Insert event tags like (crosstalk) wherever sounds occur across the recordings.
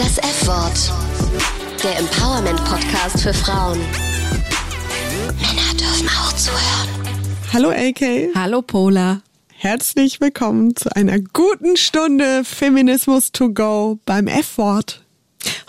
Das F-Wort. Der Empowerment-Podcast für Frauen. Männer dürfen auch zuhören. Hallo AK. Hallo Pola. Herzlich willkommen zu einer guten Stunde Feminismus to go beim F-Wort.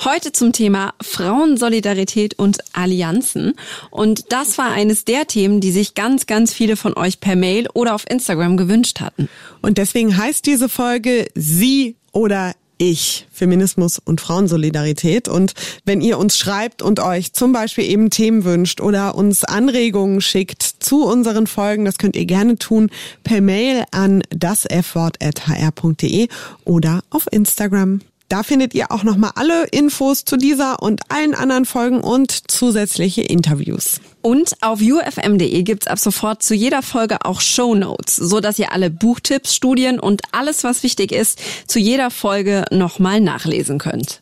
Heute zum Thema Frauensolidarität und Allianzen. Und das war eines der Themen, die sich ganz, ganz viele von euch per Mail oder auf Instagram gewünscht hatten. Und deswegen heißt diese Folge Sie oder ich, Feminismus und Frauensolidarität. Und wenn ihr uns schreibt und euch zum Beispiel eben Themen wünscht oder uns Anregungen schickt zu unseren Folgen, das könnt ihr gerne tun per Mail an dasfwort.hr.de oder auf Instagram. Da findet ihr auch nochmal alle Infos zu dieser und allen anderen Folgen und zusätzliche Interviews. Und auf ufm.de gibt's ab sofort zu jeder Folge auch Show Notes, so dass ihr alle Buchtipps, Studien und alles, was wichtig ist, zu jeder Folge nochmal nachlesen könnt.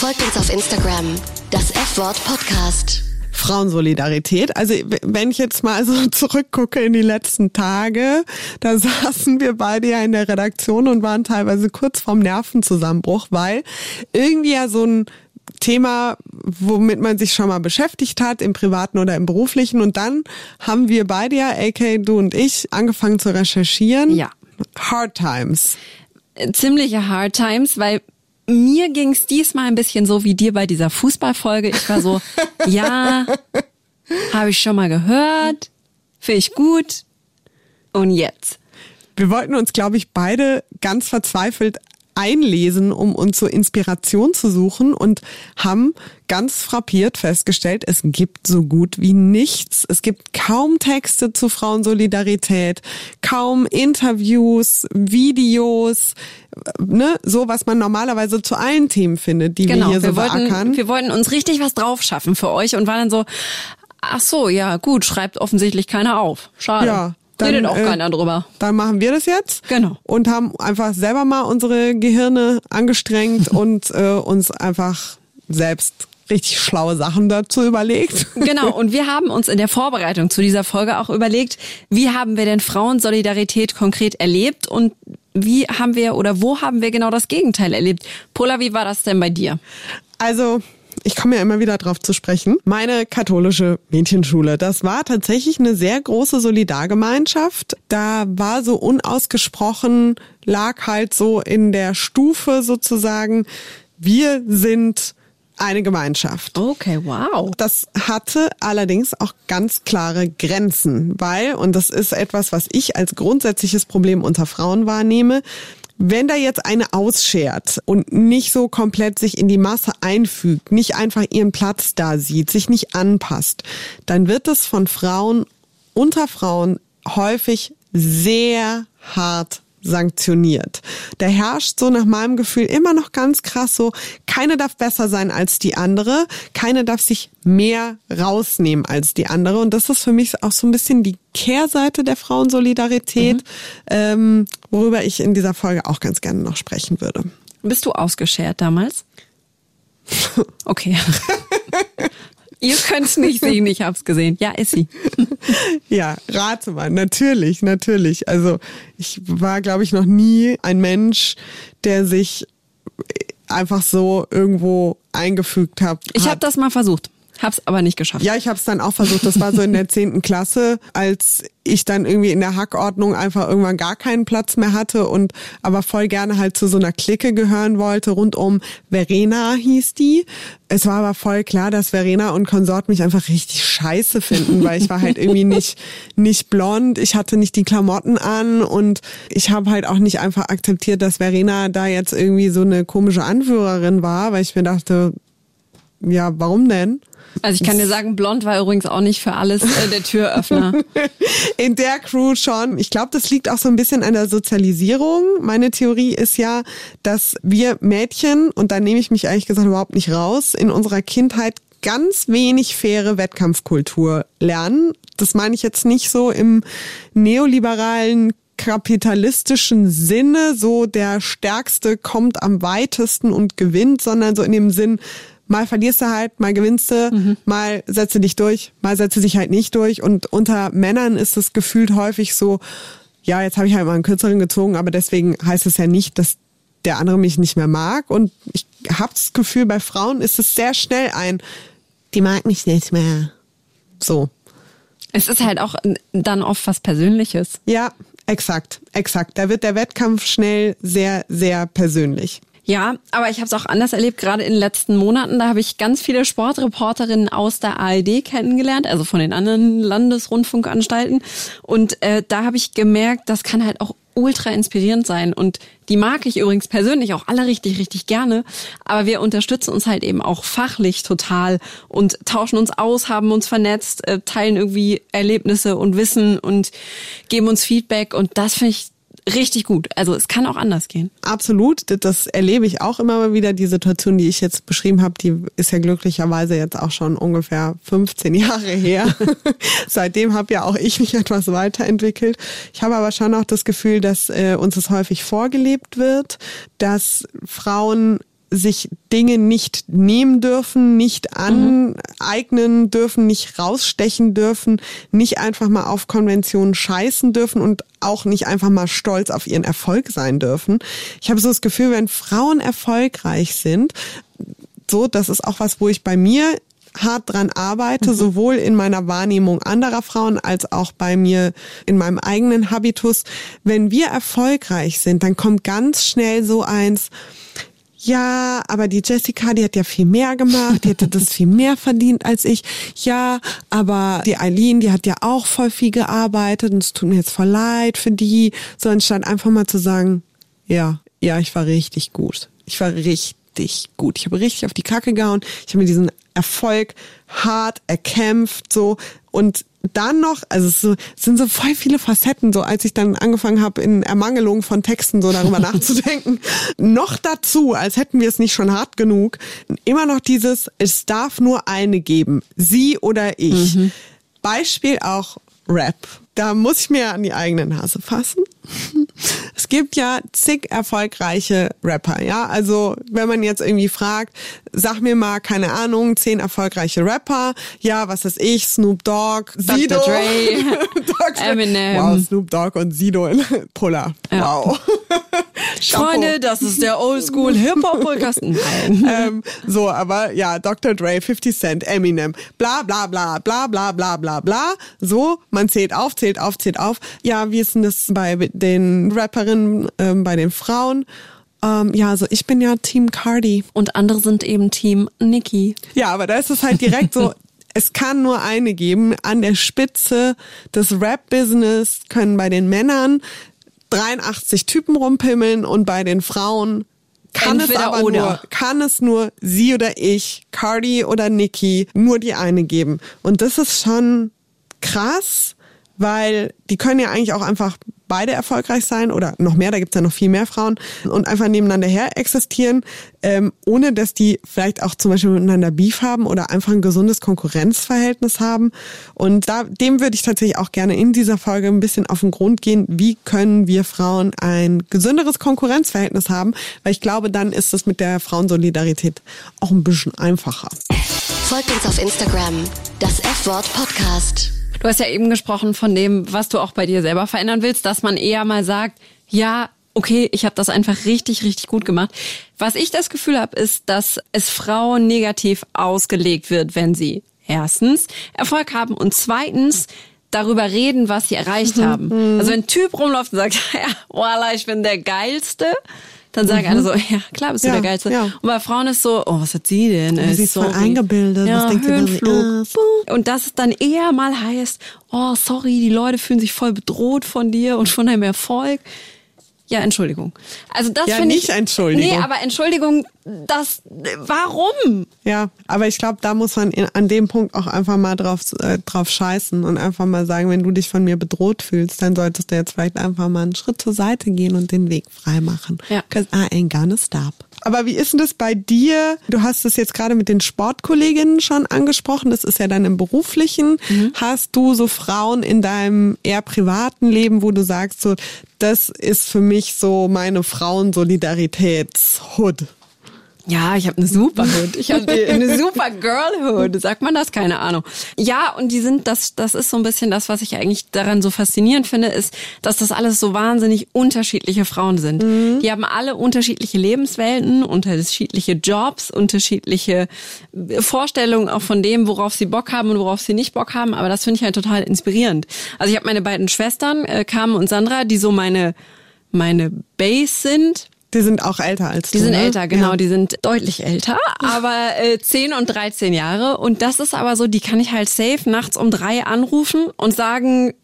Folgt uns auf Instagram, das F-Wort Podcast. Frauensolidarität. Also wenn ich jetzt mal so (laughs) zurückgucke in die letzten Tage, da (laughs) saßen wir beide ja in der Redaktion und waren teilweise kurz vorm Nervenzusammenbruch, weil irgendwie ja so ein Thema, womit man sich schon mal beschäftigt hat, im privaten oder im beruflichen. Und dann haben wir beide ja, AK, du und ich, angefangen zu recherchieren. Ja. Hard Times. Ziemliche Hard Times, weil mir ging's diesmal ein bisschen so wie dir bei dieser Fußballfolge. Ich war so, (laughs) ja, habe ich schon mal gehört, finde ich gut. Und jetzt? Wir wollten uns, glaube ich, beide ganz verzweifelt einlesen, um uns so Inspiration zu suchen und haben ganz frappiert festgestellt, es gibt so gut wie nichts. Es gibt kaum Texte zu Frauensolidarität, kaum Interviews, Videos, ne, so was man normalerweise zu allen Themen findet, die genau, wir hier so wir wollten, beackern. wir wollten uns richtig was drauf schaffen für euch und waren dann so, ach so, ja gut, schreibt offensichtlich keiner auf. Schade. Ja, Redet auch äh, keiner drüber. Dann machen wir das jetzt. Genau. Und haben einfach selber mal unsere Gehirne angestrengt (laughs) und äh, uns einfach selbst richtig schlaue Sachen dazu überlegt. (laughs) Genau, und wir haben uns in der Vorbereitung zu dieser Folge auch überlegt, wie haben wir denn Frauensolidarität konkret erlebt und wie haben wir oder wo haben wir genau das Gegenteil erlebt? Pola, wie war das denn bei dir? Also, ich komme ja immer wieder drauf zu sprechen. Meine katholische Mädchenschule, das war tatsächlich eine sehr große Solidargemeinschaft. Da war so unausgesprochen, lag halt so in der Stufe sozusagen, wir sind eine Gemeinschaft. Okay, wow. Das hatte allerdings auch ganz klare Grenzen, weil, und das ist etwas, was ich als grundsätzliches Problem unter Frauen wahrnehme, wenn da jetzt eine ausschert und nicht so komplett sich in die Masse einfügt, nicht einfach ihren Platz da sieht, sich nicht anpasst, dann wird es von Frauen unter Frauen häufig sehr hart sanktioniert. Da herrscht so nach meinem Gefühl immer noch ganz krass so, keine darf besser sein als die andere, keine darf sich mehr rausnehmen als die andere. Und das ist für mich auch so ein bisschen die Kehrseite der Frauensolidarität, mhm. ähm, worüber ich in dieser Folge auch ganz gerne noch sprechen würde. Bist du ausgeschert damals? (laughs) Okay. (laughs) Ihr könnt es nicht sehen, ich hab's gesehen. Ja, ist sie. (laughs) ja, rate mal, natürlich, natürlich. Also ich war, glaube ich, noch nie ein Mensch, der sich einfach so irgendwo eingefügt hat. Ich habe das mal versucht. Hab's aber nicht geschafft. Ja, ich habe es dann auch versucht. Das war so in der zehnten Klasse, als ich dann irgendwie in der Hackordnung einfach irgendwann gar keinen Platz mehr hatte und aber voll gerne halt zu so einer Clique gehören wollte. Rund um Verena hieß die. Es war aber voll klar, dass Verena und Konsort mich einfach richtig scheiße finden, weil ich war halt irgendwie nicht nicht blond, ich hatte nicht die Klamotten an und ich habe halt auch nicht einfach akzeptiert, dass Verena da jetzt irgendwie so eine komische Anführerin war, weil ich mir dachte, ja, warum denn? Also ich kann dir sagen, blond war übrigens auch nicht für alles äh, der Türöffner. (laughs) In der Crew schon. Ich glaube, das liegt auch so ein bisschen an der Sozialisierung. Meine Theorie ist ja, dass wir Mädchen, und da nehme ich mich ehrlich gesagt überhaupt nicht raus, in unserer Kindheit ganz wenig faire Wettkampfkultur lernen. Das meine ich jetzt nicht so im neoliberalen kapitalistischen Sinne, so der Stärkste kommt am weitesten und gewinnt, sondern so in dem Sinn, mal verlierst du halt, mal gewinnst du, mhm. mal setze dich durch, mal setze dich halt nicht durch. Und unter Männern ist es gefühlt häufig so, ja, jetzt habe ich halt mal einen kürzeren gezogen, aber deswegen heißt es ja nicht, dass der andere mich nicht mehr mag. Und ich habe das Gefühl, bei Frauen ist es sehr schnell ein, die mag mich nicht mehr. So. Es ist halt auch dann oft was Persönliches. Ja, exakt, exakt. Da wird der Wettkampf schnell sehr, sehr persönlich. Ja, aber ich habe es auch anders erlebt, gerade in den letzten Monaten. Da habe ich ganz viele Sportreporterinnen aus der ARD kennengelernt, also von den anderen Landesrundfunkanstalten. Und äh, da habe ich gemerkt, das kann halt auch ultra inspirierend sein. Und die mag ich übrigens persönlich auch alle richtig, richtig gerne. Aber wir unterstützen uns halt eben auch fachlich total und tauschen uns aus, haben uns vernetzt, äh, teilen irgendwie Erlebnisse und Wissen und geben uns Feedback. Und das finde ich richtig gut. Also es kann auch anders gehen. Absolut, das erlebe ich auch immer mal wieder. Die Situation, die ich jetzt beschrieben habe, die ist ja glücklicherweise jetzt auch schon ungefähr 15 (laughs) Jahre her. (laughs) Seitdem habe ja auch ich mich etwas weiterentwickelt. Ich habe aber schon auch das Gefühl, dass äh, uns es häufig vorgelebt wird, dass Frauen sich Dinge nicht nehmen dürfen, nicht aneignen dürfen, nicht rausstechen dürfen, nicht einfach mal auf Konventionen scheißen dürfen und auch nicht einfach mal stolz auf ihren Erfolg sein dürfen. Ich habe so das Gefühl, wenn Frauen erfolgreich sind, so, das ist auch was, wo ich bei mir hart dran arbeite, mhm. sowohl in meiner Wahrnehmung anderer Frauen als auch bei mir in meinem eigenen Habitus. Wenn wir erfolgreich sind, dann kommt ganz schnell so eins, ja, aber die Jessica, die hat ja viel mehr gemacht, die hätte das (laughs) viel mehr verdient als ich. Ja, aber die Eileen, die hat ja auch voll viel gearbeitet und es tut mir jetzt voll leid für die. So anstatt einfach mal zu sagen, ja, ja, ich war richtig gut. Ich war richtig gut. Ich habe richtig auf die Kacke gehauen. Ich habe mir diesen Erfolg hart erkämpft, so. Und dann noch, also es, so, es sind so voll viele Facetten, so als ich dann angefangen habe, in Ermangelung von Texten so darüber (laughs) nachzudenken. noch dazu, als hätten wir es nicht schon hart genug, immer noch dieses, es darf nur eine geben, sie oder ich. Mhm. Beispiel auch Rap. Da muss ich mir an die eigene Nase fassen. (laughs) Es gibt ja zig erfolgreiche Rapper, ja. Also wenn man jetzt irgendwie fragt, sag mir mal, keine Ahnung, zehn erfolgreiche Rapper. Ja, was ist ich? Snoop Dogg, Sido. Dr. Dre, (laughs) Dr. Eminem. Wow, Snoop Dogg und Sido in Puller. Ja. Wow. Freunde, das ist der Oldschool Hip-Hop-Podcast. (laughs) ähm, so, aber ja, Dr. Dre, 50 Cent, Eminem, bla bla bla bla bla bla bla bla. So, man zählt auf, zählt auf, zählt auf. Ja, wie ist denn das bei den Rapperinnen, ähm, bei den Frauen? Ähm, ja, also ich bin ja Team Cardi. Und andere sind eben Team Nicki. Ja, aber da ist es halt direkt so, (laughs) es kann nur eine geben. An der Spitze des Rap-Business können bei den Männern 83 Typen rumpimmeln und bei den Frauen kann Entweder es aber oder. nur, kann es nur sie oder ich, Cardi oder Nicki, nur die eine geben. Und das ist schon krass, weil die können ja eigentlich auch einfach beide erfolgreich sein oder noch mehr, da gibt's ja noch viel mehr Frauen und einfach nebeneinander her existieren, ähm, ohne dass die vielleicht auch zum Beispiel miteinander Beef haben oder einfach ein gesundes Konkurrenzverhältnis haben. Und da, dem würde ich tatsächlich auch gerne in dieser Folge ein bisschen auf den Grund gehen, wie können wir Frauen ein gesünderes Konkurrenzverhältnis haben, weil ich glaube, dann ist es mit der Frauensolidarität auch ein bisschen einfacher. Folgt uns auf Instagram, das F-Wort Podcast. Du hast ja eben gesprochen von dem, was du auch bei dir selber verändern willst, dass man eher mal sagt, ja, okay, ich habe das einfach richtig, richtig gut gemacht. Was ich das Gefühl habe, ist, dass es Frauen negativ ausgelegt wird, wenn sie erstens Erfolg haben und zweitens darüber reden, was sie erreicht mhm. haben. Also wenn ein Typ rumläuft und sagt, (laughs) ja, voila, ich bin der Geilste, dann sagen mhm. alle so, ja, klar bist du ja, der Geilste. Ja. Und bei Frauen ist so, oh, was hat sie denn? Oh, sie ist voll eingebildet, ja, was denkt Höhenflug. sie Und das dann eher mal heißt, oh, sorry, die Leute fühlen sich voll bedroht von dir und von deinem Erfolg. Ja, Entschuldigung. Also das ja, finde ich. nicht Entschuldigung. Nee, aber Entschuldigung, das, warum? Ja, aber ich glaube, da muss man in, an dem Punkt auch einfach mal drauf, äh, drauf scheißen und einfach mal sagen, wenn du dich von mir bedroht fühlst, dann solltest du jetzt vielleicht einfach mal einen Schritt zur Seite gehen und den Weg frei machen. Ja. Cause I ain't gonna stop. Aber wie ist denn das bei dir? Du hast es jetzt gerade mit den Sportkolleginnen schon angesprochen. Das ist ja dann im beruflichen. Mhm. Hast du so Frauen in deinem eher privaten Leben, wo du sagst, so, das ist für mich so meine Frauensolidaritätshut? Ja, ich habe eine Superhood. Ich habe eine super Girlhood. Sagt man das? Keine Ahnung. Ja, und die sind, das, das ist so ein bisschen das, was ich eigentlich daran so faszinierend finde, ist, dass das alles so wahnsinnig unterschiedliche Frauen sind. Mhm. Die haben alle unterschiedliche Lebenswelten, unterschiedliche Jobs, unterschiedliche Vorstellungen auch von dem, worauf sie Bock haben und worauf sie nicht Bock haben. Aber das finde ich halt total inspirierend. Also ich habe meine beiden Schwestern, äh, Carmen und Sandra, die so meine meine Base sind die sind auch älter als die du. Die sind ne? älter, genau. Ja. Die sind deutlich älter, (laughs) aber äh, 10 und 13 Jahre. Und das ist aber so, die kann ich halt safe nachts um drei anrufen und sagen,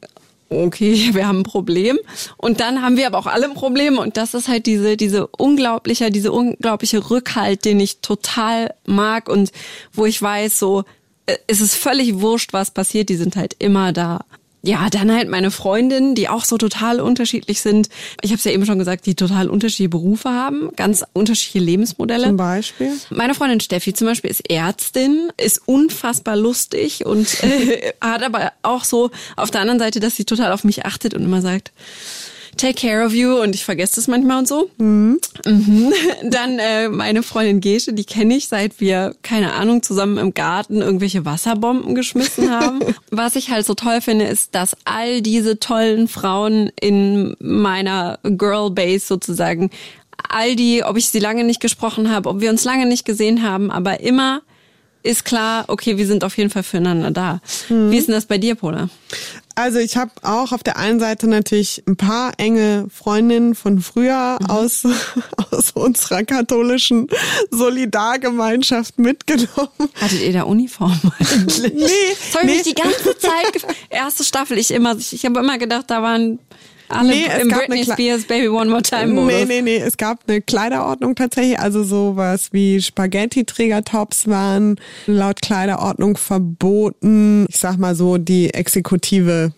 okay, (laughs) wir haben ein Problem. Und dann haben wir aber auch alle ein Problem. Und das ist halt diese, diese unglaubliche, diese unglaubliche Rückhalt, den ich total mag und wo ich weiß, so, äh, es ist völlig wurscht, was passiert. Die sind halt immer da ja, dann halt meine Freundinnen, die auch so total unterschiedlich sind. Ich habe es ja eben schon gesagt, die total unterschiedliche Berufe haben, ganz unterschiedliche Lebensmodelle. Zum Beispiel? Meine Freundin Steffi zum Beispiel ist Ärztin, ist unfassbar lustig und (laughs) äh, hat aber auch so auf der anderen Seite, dass sie total auf mich achtet und immer sagt, Take Care of You und ich vergesse das manchmal und so. Mhm. Mhm. (laughs) Dann äh, meine Freundin Gesche, die kenne ich, seit wir, keine Ahnung, zusammen im Garten irgendwelche Wasserbomben geschmissen haben. (laughs) Was ich halt so toll finde, ist, dass all diese tollen Frauen in meiner Girl Base sozusagen, all die, ob ich sie lange nicht gesprochen habe, ob wir uns lange nicht gesehen haben, aber immer ist klar, okay, wir sind auf jeden Fall füreinander da. Mhm. Wie ist denn das bei dir, Pola? Also ich habe auch auf der einen Seite natürlich ein paar enge Freundinnen von früher mhm. aus, (laughs) aus unserer katholischen Solidargemeinschaft mitgenommen. Hattet ihr da Uniform (laughs) eigentlich? Nee. Das habe ich nee. mich die ganze Zeit, erste Staffel, ich immer, ich, ich habe immer gedacht, da waren alle nee, es gab Britney Spears Baby One More Time Modus. Nee, nee, nee, es gab eine Kleiderordnung tatsächlich, also sowas wie Spaghetti-Trägertops waren laut Kleiderordnung verboten. Ich sag mal so, die Exekutive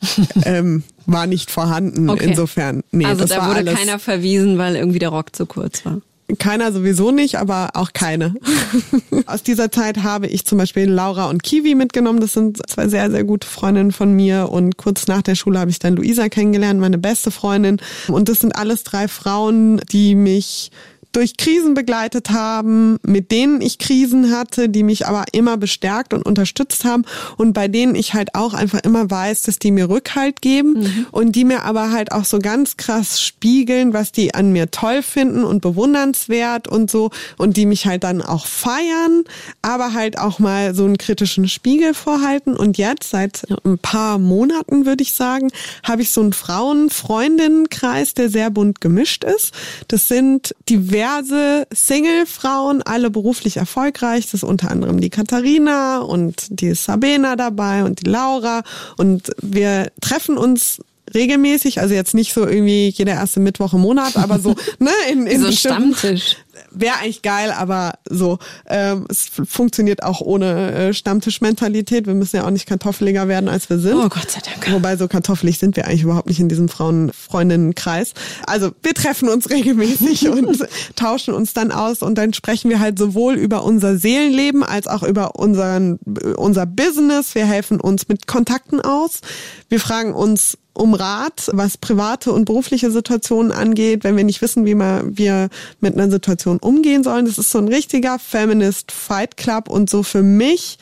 (laughs) ähm, war nicht vorhanden. Okay. Insofern, nee, also da wurde keiner verwiesen, weil irgendwie der Rock zu kurz war. Keiner sowieso nicht, aber auch keine. (laughs) Aus dieser Zeit habe ich zum Beispiel Laura und Kiwi mitgenommen. Das sind zwei sehr, sehr gute Freundinnen von mir. Und kurz nach der Schule habe ich dann Luisa kennengelernt, meine beste Freundin. Und das sind alles drei Frauen, die mich durch Krisen begleitet haben, mit denen ich Krisen hatte, die mich aber immer bestärkt und unterstützt haben und bei denen ich halt auch einfach immer weiß, dass die mir Rückhalt geben mhm. und die mir aber halt auch so ganz krass spiegeln, was die an mir toll finden und bewundernswert und so und die mich halt dann auch feiern, aber halt auch mal so einen kritischen Spiegel vorhalten und jetzt seit ein paar Monaten würde ich sagen, habe ich so einen Frauen-Freundinnenkreis, der sehr bunt gemischt ist. Das sind diverse diverse Single-Frauen, alle beruflich erfolgreich. Das ist unter anderem die Katharina und die Sabena dabei und die Laura. Und wir treffen uns regelmäßig, also jetzt nicht so irgendwie jeder erste Mittwoch im Monat, aber so, (laughs) ne, in, in so Stammtisch wäre eigentlich geil, aber so, ähm, es funktioniert auch ohne äh, Stammtischmentalität. Wir müssen ja auch nicht kartoffeliger werden, als wir sind. Oh Gott sei Dank. Wobei so kartoffelig sind wir eigentlich überhaupt nicht in diesem Frauen-Freundinnen-Kreis. Also wir treffen uns (laughs) regelmäßig und (laughs) tauschen uns dann aus und dann sprechen wir halt sowohl über unser Seelenleben als auch über unseren, unser Business. Wir helfen uns mit Kontakten aus. Wir fragen uns, um Rat, was private und berufliche Situationen angeht, wenn wir nicht wissen, wie wir mit einer Situation umgehen sollen. Das ist so ein richtiger Feminist Fight Club und so für mich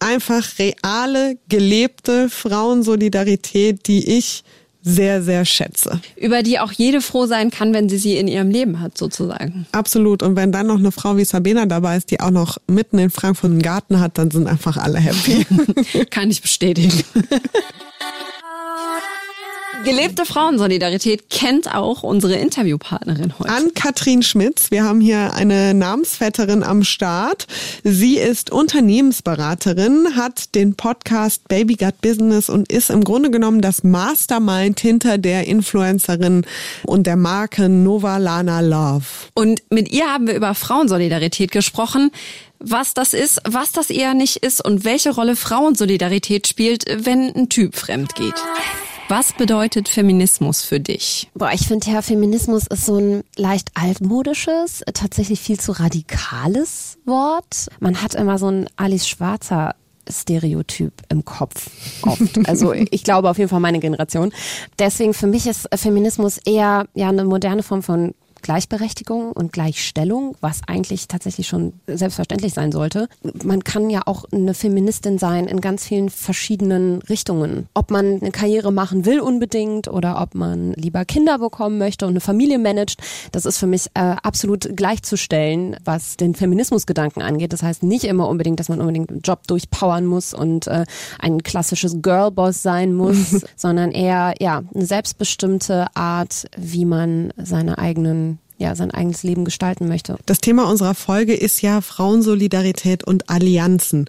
einfach reale, gelebte Frauensolidarität, die ich sehr, sehr schätze. Über die auch jede froh sein kann, wenn sie sie in ihrem Leben hat, sozusagen. Absolut. Und wenn dann noch eine Frau wie Sabina dabei ist, die auch noch mitten in Frankfurt einen Garten hat, dann sind einfach alle happy. (laughs) kann ich bestätigen. (laughs) Gelebte Frauensolidarität kennt auch unsere Interviewpartnerin heute. Ann-Kathrin Schmitz. Wir haben hier eine Namensvetterin am Start. Sie ist Unternehmensberaterin, hat den Podcast Baby Gut Business und ist im Grunde genommen das Mastermind hinter der Influencerin und der Marke Nova Lana Love. Und mit ihr haben wir über Frauensolidarität gesprochen was das ist, was das eher nicht ist und welche Rolle Frauensolidarität spielt, wenn ein Typ fremd geht. Was bedeutet Feminismus für dich? Boah, ich finde ja, Feminismus ist so ein leicht altmodisches, tatsächlich viel zu radikales Wort. Man hat immer so ein Alice Schwarzer Stereotyp im Kopf oft. (laughs) Also ich glaube auf jeden Fall meine Generation. Deswegen für mich ist Feminismus eher ja eine moderne Form von Gleichberechtigung und Gleichstellung, was eigentlich tatsächlich schon selbstverständlich sein sollte. Man kann ja auch eine Feministin sein in ganz vielen verschiedenen Richtungen. Ob man eine Karriere machen will unbedingt oder ob man lieber Kinder bekommen möchte und eine Familie managt, das ist für mich äh, absolut gleichzustellen, was den Feminismusgedanken angeht. Das heißt nicht immer unbedingt, dass man unbedingt einen Job durchpowern muss und äh, ein klassisches Girlboss sein muss, (laughs) sondern eher ja eine selbstbestimmte Art, wie man seine eigenen ja, sein eigenes Leben gestalten möchte. Das Thema unserer Folge ist ja Frauensolidarität und Allianzen.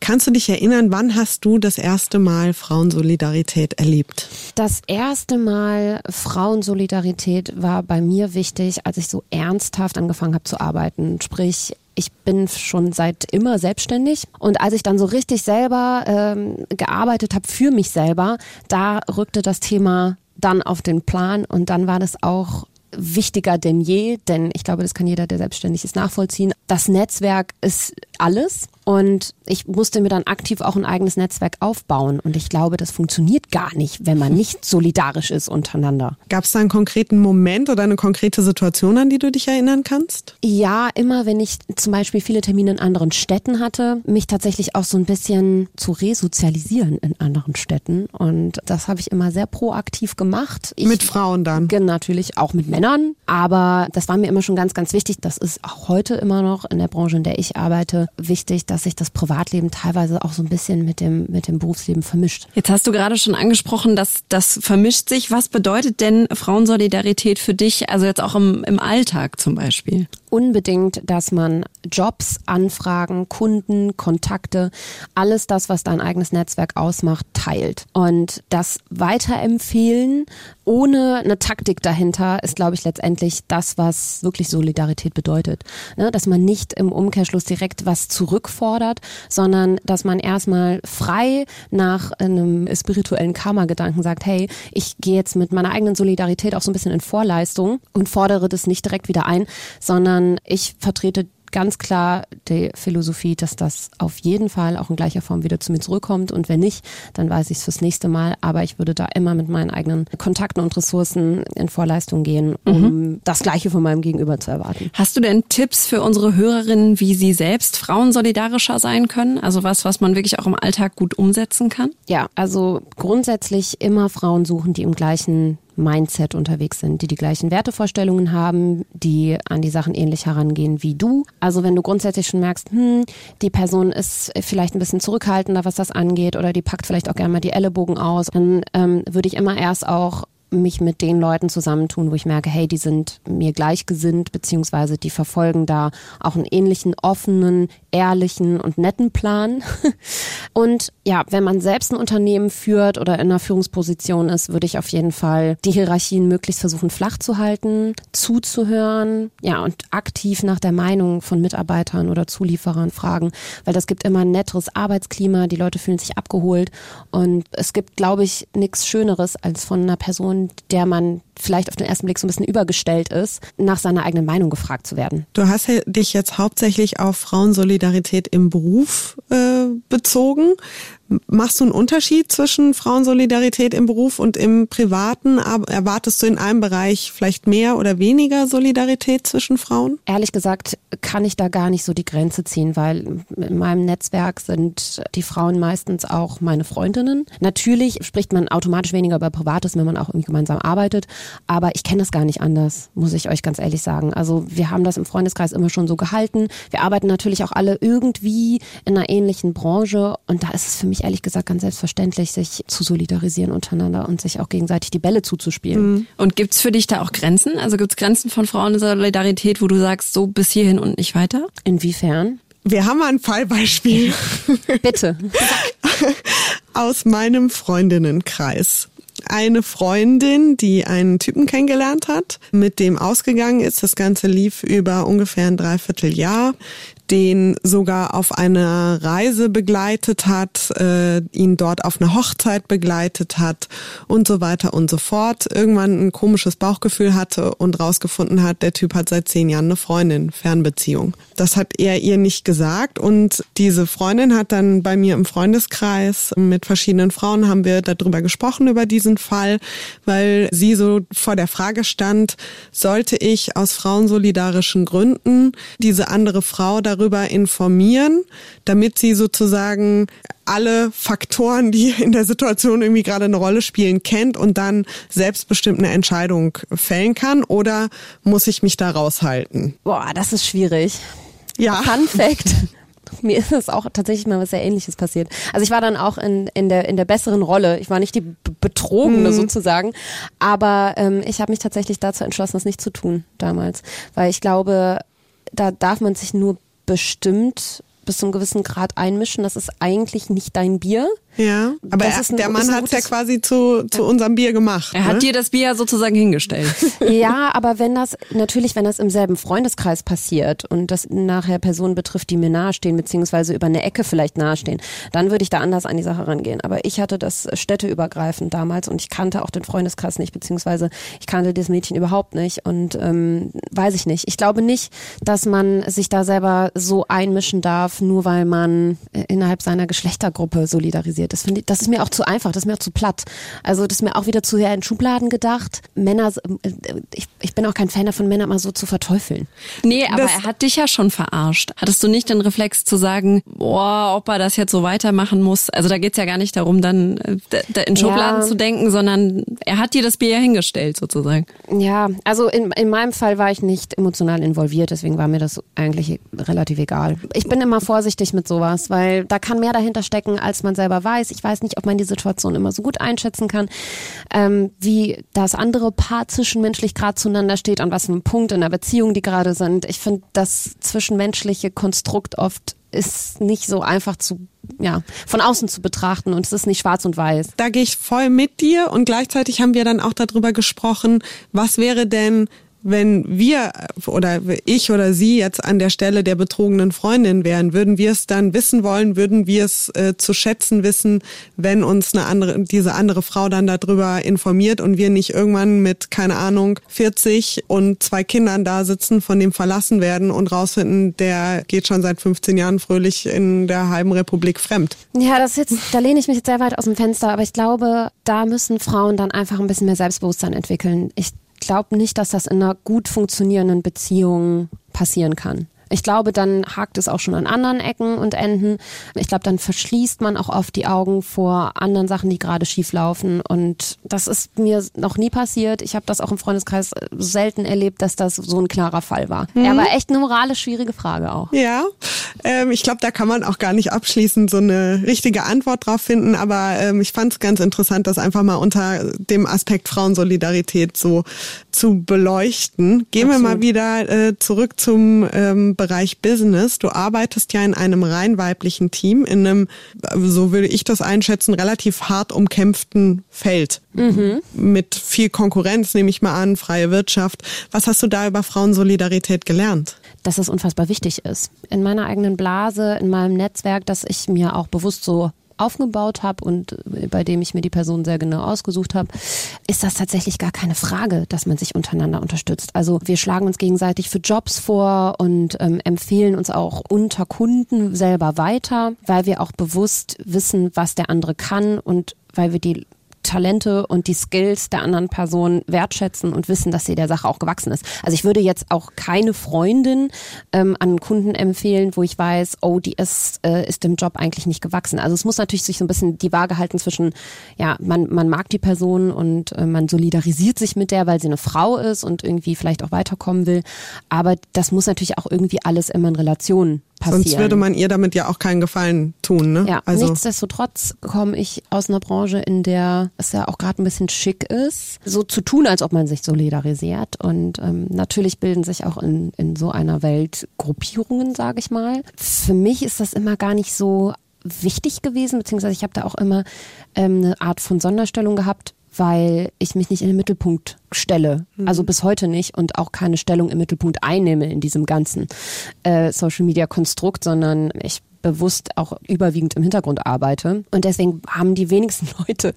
Kannst du dich erinnern, wann hast du das erste Mal Frauensolidarität erlebt? Das erste Mal Frauensolidarität war bei mir wichtig, als ich so ernsthaft angefangen habe zu arbeiten. Sprich, ich bin schon seit immer selbstständig und als ich dann so richtig selber ähm, gearbeitet habe für mich selber, da rückte das Thema dann auf den Plan und dann war das auch wichtiger denn je, denn ich glaube, das kann jeder, der selbstständig ist, nachvollziehen. Das Netzwerk ist alles und ich musste mir dann aktiv auch ein eigenes Netzwerk aufbauen. Und ich glaube, das funktioniert gar nicht, wenn man nicht solidarisch ist untereinander. Gab es da einen konkreten Moment oder eine konkrete Situation, an die du dich erinnern kannst? Ja, immer wenn ich zum Beispiel viele Termine in anderen Städten hatte, mich tatsächlich auch so ein bisschen zu resozialisieren in anderen Städten. Und das habe ich immer sehr proaktiv gemacht. Ich, mit Frauen dann? Natürlich auch mit Männern. Aber das war mir immer schon ganz, ganz wichtig. Das ist auch heute immer noch in der Branche, in der ich arbeite, wichtig, dass sich das Privatleben teilweise auch so ein bisschen mit dem, mit dem Berufsleben vermischt. Jetzt hast du gerade schon angesprochen, dass das vermischt sich. Was bedeutet denn Frauensolidarität für dich, also jetzt auch im, im Alltag zum Beispiel? Unbedingt, dass man Jobs, Anfragen, Kunden, Kontakte, alles das, was dein eigenes Netzwerk ausmacht, teilt. Und das Weiterempfehlen ohne eine Taktik dahinter ist, glaube ich, letztendlich das, was wirklich Solidarität bedeutet. Ne? Dass man nicht im Umkehrschluss direkt was zurückfordert, sondern dass man erstmal frei nach einem spirituellen Karma-Gedanken sagt, hey, ich gehe jetzt mit meiner eigenen Solidarität auch so ein bisschen in Vorleistung und fordere das nicht direkt wieder ein, sondern ich vertrete ganz klar die Philosophie, dass das auf jeden Fall auch in gleicher Form wieder zu mir zurückkommt. Und wenn nicht, dann weiß ich es fürs nächste Mal. Aber ich würde da immer mit meinen eigenen Kontakten und Ressourcen in Vorleistung gehen, um mhm. das Gleiche von meinem Gegenüber zu erwarten. Hast du denn Tipps für unsere Hörerinnen, wie sie selbst frauensolidarischer sein können? Also was, was man wirklich auch im Alltag gut umsetzen kann? Ja, also grundsätzlich immer Frauen suchen, die im gleichen Mindset unterwegs sind, die die gleichen Wertevorstellungen haben, die an die Sachen ähnlich herangehen wie du. Also wenn du grundsätzlich schon merkst, hm, die Person ist vielleicht ein bisschen zurückhaltender, was das angeht, oder die packt vielleicht auch gerne mal die Ellenbogen aus, dann ähm, würde ich immer erst auch mich mit den Leuten zusammentun, wo ich merke, hey, die sind mir gleichgesinnt, beziehungsweise die verfolgen da auch einen ähnlichen offenen, ehrlichen und netten Plan. (laughs) Und ja, wenn man selbst ein Unternehmen führt oder in einer Führungsposition ist, würde ich auf jeden Fall die Hierarchien möglichst versuchen flach zu halten, zuzuhören, ja, und aktiv nach der Meinung von Mitarbeitern oder Zulieferern fragen, weil das gibt immer ein netteres Arbeitsklima, die Leute fühlen sich abgeholt und es gibt, glaube ich, nichts Schöneres als von einer Person der man vielleicht auf den ersten Blick so ein bisschen übergestellt ist, nach seiner eigenen Meinung gefragt zu werden. Du hast dich jetzt hauptsächlich auf Frauensolidarität im Beruf äh, bezogen. Machst du einen Unterschied zwischen Frauensolidarität im Beruf und im Privaten? Erwartest du in einem Bereich vielleicht mehr oder weniger Solidarität zwischen Frauen? Ehrlich gesagt kann ich da gar nicht so die Grenze ziehen, weil in meinem Netzwerk sind die Frauen meistens auch meine Freundinnen. Natürlich spricht man automatisch weniger über Privates, wenn man auch irgendwie gemeinsam arbeitet. Aber ich kenne das gar nicht anders, muss ich euch ganz ehrlich sagen. Also wir haben das im Freundeskreis immer schon so gehalten. Wir arbeiten natürlich auch alle irgendwie in einer ähnlichen Branche und da ist es für mich ehrlich gesagt ganz selbstverständlich, sich zu solidarisieren untereinander und sich auch gegenseitig die Bälle zuzuspielen. Mhm. Und gibt's für dich da auch Grenzen? Also gibt's Grenzen von Frauensolidarität, wo du sagst, so bis hierhin und nicht weiter? Inwiefern? Wir haben ein Fallbeispiel. (laughs) Bitte. (laughs) Aus meinem Freundinnenkreis eine Freundin, die einen Typen kennengelernt hat, mit dem ausgegangen ist. Das Ganze lief über ungefähr ein Dreivierteljahr. Den sogar auf einer Reise begleitet hat, äh, ihn dort auf eine Hochzeit begleitet hat und so weiter und so fort. Irgendwann ein komisches Bauchgefühl hatte und rausgefunden hat, der Typ hat seit zehn Jahren eine Freundin, Fernbeziehung. Das hat er ihr nicht gesagt und diese Freundin hat dann bei mir im Freundeskreis mit verschiedenen Frauen haben wir darüber gesprochen über diesen Fall, weil sie so vor der Frage stand, sollte ich aus frauensolidarischen Gründen diese andere Frau darüber informieren, damit sie sozusagen alle Faktoren, die (laughs) in der Situation irgendwie gerade eine Rolle spielen, kennt und dann selbstbestimmt eine Entscheidung fällen kann? Oder muss ich mich da raushalten? Boah, das ist schwierig. Ja. Fun Fact. (laughs) Mir ist es auch tatsächlich mal was sehr ähnliches passiert. Also ich war dann auch in, in, der, in der besseren Rolle. Ich war nicht die Betrogene Mhm. sozusagen. Aber ähm, ich habe mich tatsächlich dazu entschlossen, das nicht zu tun damals. Weil ich glaube, da darf man sich nur bestimmt bis zu einem gewissen Grad einmischen. Das ist eigentlich nicht dein Bier. Ja, aber Das er, ist ein- der Mann hat es ja quasi zu, zu unserem Bier gemacht. Er hat ne? dir das Bier sozusagen hingestellt. (laughs) Ja, aber wenn das, natürlich, wenn das im selben Freundeskreis passiert und das nachher Personen betrifft, die mir nahestehen, beziehungsweise über eine Ecke vielleicht nahestehen, dann würde ich da anders an die Sache rangehen. Aber ich hatte das städteübergreifend damals und ich kannte auch den Freundeskreis nicht, beziehungsweise ich kannte das Mädchen überhaupt nicht und ähm, weiß ich nicht. Ich glaube nicht, dass man sich da selber so einmischen darf, nur weil man äh, innerhalb seiner Geschlechtergruppe solidarisiert. Das finde ich, das ist mir auch zu einfach, das ist mir auch zu platt. Also das ist mir auch wieder zu sehr in Schubladen gedacht. Männer, äh, ich, ich bin auch kein Fan davon, Männer mal so zu verteufeln. Nee, aber Das- er hat dich ja schon verarscht. Hattest du nicht den Reflex zu sagen, boah, ob er das jetzt so weitermachen muss? Also da geht's ja gar nicht darum, dann äh, in Schubladen Ja. zu denken, sondern er hat dir das Bier ja hingestellt sozusagen. Ja, also in, in meinem Fall war ich nicht emotional involviert, deswegen war mir das eigentlich relativ egal. Ich bin immer vorsichtig mit sowas, weil da kann mehr dahinter stecken, als man selber weiß. Ich weiß nicht, ob man die Situation immer so gut einschätzen kann, ähm, wie das andere Paar zwischenmenschlich gerade zueinander steht, an was für einem Punkt in der Beziehung die gerade sind. Ich finde, das zwischenmenschliche Konstrukt oft ist nicht so einfach zu, ja, von außen zu betrachten und es ist nicht schwarz und weiß. da gehe ich voll mit dir und gleichzeitig haben wir dann auch darüber gesprochen, was wäre denn, wenn wir oder ich oder sie jetzt an der Stelle der betrogenen Freundin wären, würden wir es dann wissen wollen, würden wir es äh, zu schätzen wissen, wenn uns eine andere, diese andere Frau dann darüber informiert und wir nicht irgendwann mit, keine Ahnung, 40 und zwei Kindern da sitzen, von dem verlassen werden und rausfinden, der geht schon seit 15 Jahren fröhlich in der halben Republik fremd. Ja, das ist jetzt, da lehne ich mich jetzt sehr weit aus dem Fenster, aber ich glaube, da müssen Frauen dann einfach ein bisschen mehr Selbstbewusstsein entwickeln. Ich glaube nicht, dass das in einer gut funktionierenden Beziehung passieren kann. Ich glaube, dann hakt es auch schon an anderen Ecken und Enden. Ich glaube, dann verschließt man auch oft die Augen vor anderen Sachen, die gerade schief laufen. Und das ist mir noch nie passiert. Ich habe das auch im Freundeskreis selten erlebt, dass das so ein klarer Fall war. Ja, aber echt eine moralisch schwierige Frage auch. Ja, ähm, ich glaube, da kann man auch gar nicht abschließend so eine richtige Antwort drauf finden, aber ähm, ich fand es ganz interessant, das einfach mal unter dem Aspekt Frauensolidarität so zu beleuchten. Gehen wir mal wieder äh, zurück zum ähm, Bereich Business. Du arbeitest ja in einem rein weiblichen Team, in einem, so würde ich das einschätzen, relativ hart umkämpften Feld. Mit viel Konkurrenz, nehme ich mal an, freie Wirtschaft. Was hast du da über Frauensolidarität gelernt? dass es unfassbar wichtig ist. In meiner eigenen Blase, in meinem Netzwerk, das ich mir auch bewusst so aufgebaut habe und bei dem ich mir die Person sehr genau ausgesucht habe, ist das tatsächlich gar keine Frage, dass man sich untereinander unterstützt. Also wir schlagen uns gegenseitig für Jobs vor und ähm, empfehlen uns auch unter Kunden selber weiter, weil wir auch bewusst wissen, was der andere kann und weil wir die Talente und die Skills der anderen Person wertschätzen und wissen, dass sie der Sache auch gewachsen ist. Also ich würde jetzt auch keine Freundin ähm, an Kunden empfehlen, wo ich weiß, oh, die ist, äh, ist dem Job eigentlich nicht gewachsen. Also es muss natürlich sich so ein bisschen die Waage halten zwischen, ja, man, man mag die Person und äh, man solidarisiert sich mit der, weil sie eine Frau ist und irgendwie vielleicht auch weiterkommen will. Aber das muss natürlich auch irgendwie alles immer in Relation passieren. Sonst würde man ihr damit ja auch keinen Gefallen tun, ne? Ja, also nichtsdestotrotz komme ich aus einer Branche, in der es ja auch gerade ein bisschen schick ist, so zu tun, als ob man sich solidarisiert. Und ähm, natürlich bilden sich auch in, in so einer Welt Gruppierungen, sage ich mal. Für mich ist das immer gar nicht so wichtig gewesen, beziehungsweise ich habe da auch immer ähm, eine Art von Sonderstellung gehabt, weil ich mich nicht in den Mittelpunkt stelle. Mhm. Also bis heute nicht und auch keine Stellung im Mittelpunkt einnehme in diesem ganzen äh, Social Media Konstrukt, sondern ich bewusst auch überwiegend im Hintergrund arbeite. Und deswegen haben die wenigsten (laughs) Leute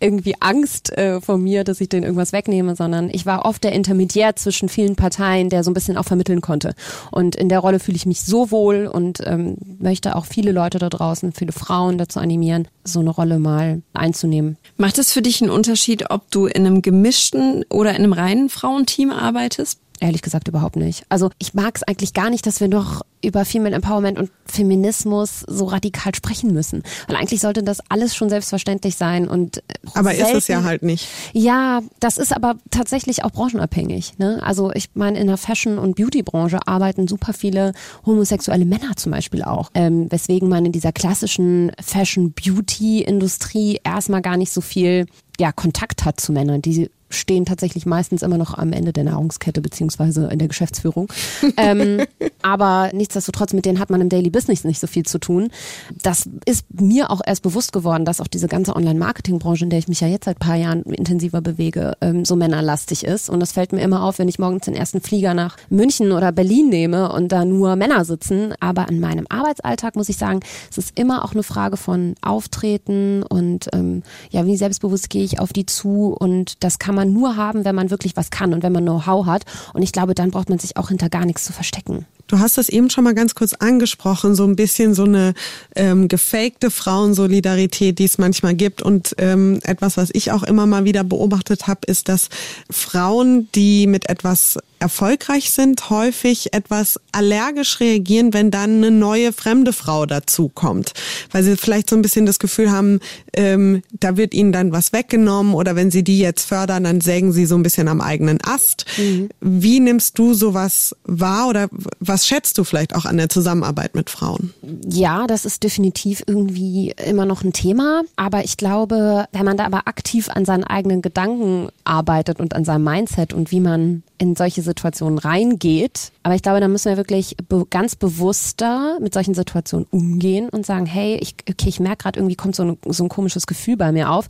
irgendwie Angst äh, vor mir, dass ich denen irgendwas wegnehme, sondern ich war oft der Intermediär zwischen vielen Parteien, der so ein bisschen auch vermitteln konnte. Und in der Rolle fühle ich mich so wohl und ähm, möchte auch viele Leute da draußen, viele Frauen dazu animieren, so eine Rolle mal einzunehmen. Macht es für dich einen Unterschied, ob du in einem gemischten oder in einem reinen Frauenteam arbeitest? Ehrlich gesagt überhaupt nicht. Also ich mag es eigentlich gar nicht, dass wir noch über Female Empowerment und Feminismus so radikal sprechen müssen. Weil eigentlich sollte das alles schon selbstverständlich sein und äh, Aber selten, ist es ja halt nicht. Ja, das ist aber tatsächlich auch branchenabhängig. Ne? Also ich meine, in der Fashion- und Beauty-Branche arbeiten super viele homosexuelle Männer zum Beispiel auch. Ähm, weswegen man in dieser klassischen Fashion-Beauty-Industrie erstmal gar nicht so viel ja, Kontakt hat zu Männern. Die stehen tatsächlich meistens immer noch am Ende der Nahrungskette beziehungsweise in der Geschäftsführung. (laughs) ähm, aber nichtsdestotrotz, mit denen hat man im Daily Business nicht so viel zu tun. Das ist mir auch erst bewusst geworden, dass auch diese ganze Online-Marketing-Branche, in der ich mich ja jetzt seit paar Jahren intensiver bewege, ähm, so männerlastig ist. Und das fällt mir immer auf, wenn ich morgens den ersten Flieger nach München oder Berlin nehme und da nur Männer sitzen. Aber in meinem Arbeitsalltag muss ich sagen, es ist immer auch eine Frage von Auftreten und ähm, ja, wie selbstbewusst gehe ich auf die zu und das kann man man nur haben, wenn man wirklich was kann und wenn man Know-how hat. Und ich glaube, dann braucht man sich auch hinter gar nichts zu verstecken. Du hast das eben schon mal ganz kurz angesprochen, so ein bisschen so eine ähm, gefakte Frauensolidarität, die es manchmal gibt. Und ähm, etwas, was ich auch immer mal wieder beobachtet habe, ist, dass Frauen, die mit etwas erfolgreich sind, häufig etwas allergisch reagieren, wenn dann eine neue fremde Frau dazukommt. Weil sie vielleicht so ein bisschen das Gefühl haben, ähm, da wird ihnen dann was weggenommen oder wenn sie die jetzt fördern, dann sägen sie so ein bisschen am eigenen Ast. Mhm. Wie nimmst du sowas wahr oder was schätzt du vielleicht auch an der Zusammenarbeit mit Frauen? Ja, das ist definitiv irgendwie immer noch ein Thema. Aber ich glaube, wenn man da aber aktiv an seinen eigenen Gedanken arbeitet und an seinem Mindset und wie man in solche Situationen reingeht. Aber ich glaube, da müssen wir wirklich be ganz bewusster mit solchen Situationen umgehen und sagen, hey, ich, okay, ich merke gerade irgendwie kommt so ein, so ein komisches Gefühl bei mir auf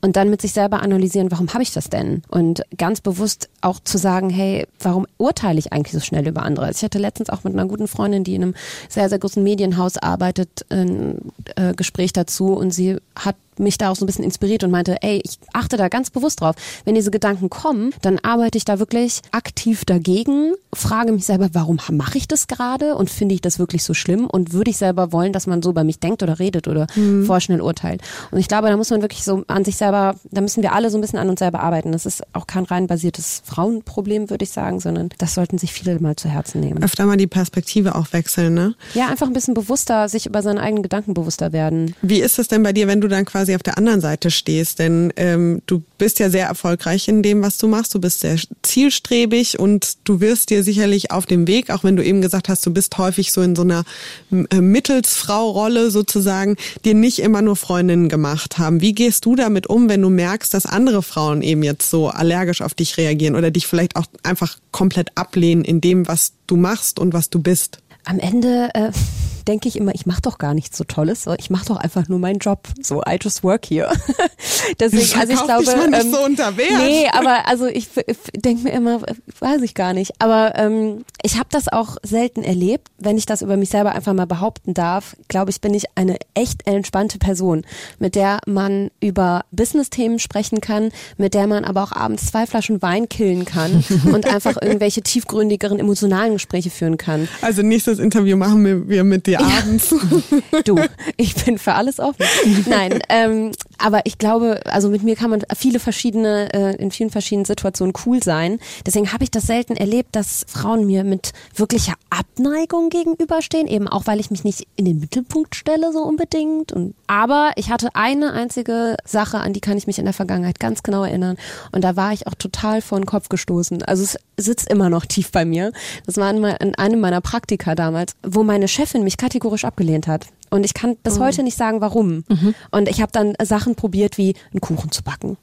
und dann mit sich selber analysieren, warum habe ich das denn? Und ganz bewusst auch zu sagen, hey, warum urteile ich eigentlich so schnell über andere? Also ich hatte letztens auch mit einer guten Freundin, die in einem sehr, sehr großen Medienhaus arbeitet, ein äh, Gespräch dazu und sie hat mich da auch so ein bisschen inspiriert und meinte, ey, ich achte da ganz bewusst drauf. Wenn diese Gedanken kommen, dann arbeite ich da wirklich aktiv dagegen, frage mich selber, warum mache ich das gerade und finde ich das wirklich so schlimm und würde ich selber wollen, dass man so bei mich denkt oder redet oder mhm. vorschnell urteilt. Und ich glaube, da muss man wirklich so an sich selber, da müssen wir alle so ein bisschen an uns selber arbeiten. Das ist auch kein rein basiertes Frauenproblem, würde ich sagen, sondern das sollten sich viele mal zu Herzen nehmen. Öfter mal die Perspektive auch wechseln, ne? Ja, einfach ein bisschen bewusster, sich über seine eigenen Gedanken bewusster werden. Wie ist es denn bei dir, wenn du dann quasi quasi auf der anderen Seite stehst. Denn ähm, du bist ja sehr erfolgreich in dem, was du machst. Du bist sehr zielstrebig und du wirst dir sicherlich auf dem Weg, auch wenn du eben gesagt hast, du bist häufig so in so einer äh, Mittelsfrau-Rolle sozusagen, dir nicht immer nur Freundinnen gemacht haben. Wie gehst du damit um, wenn du merkst, dass andere Frauen eben jetzt so allergisch auf dich reagieren oder dich vielleicht auch einfach komplett ablehnen in dem, was du machst und was du bist? Am Ende äh, denke ich immer, ich mache doch gar nichts so Tolles, ich mache doch einfach nur meinen Job. So, I just work here. (laughs) Deswegen, also ich glaube, dich mal nicht ähm, so unter Wert. nee, aber also ich, ich denke mir immer, weiß ich gar nicht. Aber ähm, ich habe das auch selten erlebt. Wenn ich das über mich selber einfach mal behaupten darf, glaube ich, bin ich eine echt entspannte Person, mit der man über Business-Themen sprechen kann, mit der man aber auch abends zwei Flaschen Wein killen kann (laughs) und einfach irgendwelche tiefgründigeren emotionalen Gespräche führen kann. Also nächstes Interview machen wir mit dir abends. (laughs) du, ich bin für alles offen. Nein, ähm, aber ich glaube, also mit mir kann man viele verschiedene, äh, in vielen verschiedenen Situationen cool sein. Deswegen habe ich das selten erlebt, dass Frauen mir mit wirklicher Abneigung gegenüberstehen, eben auch weil ich mich nicht in den Mittelpunkt stelle so unbedingt. Und, aber ich hatte eine einzige Sache, an die kann ich mich in der Vergangenheit ganz genau erinnern. Und da war ich auch total vor den Kopf gestoßen. Also es sitzt immer noch tief bei mir. Das war in einem meiner Praktika damals, wo meine Chefin mich kategorisch abgelehnt hat. Und ich kann bis heute nicht sagen, warum. Und ich habe dann Sachen probiert, wie einen Kuchen zu backen.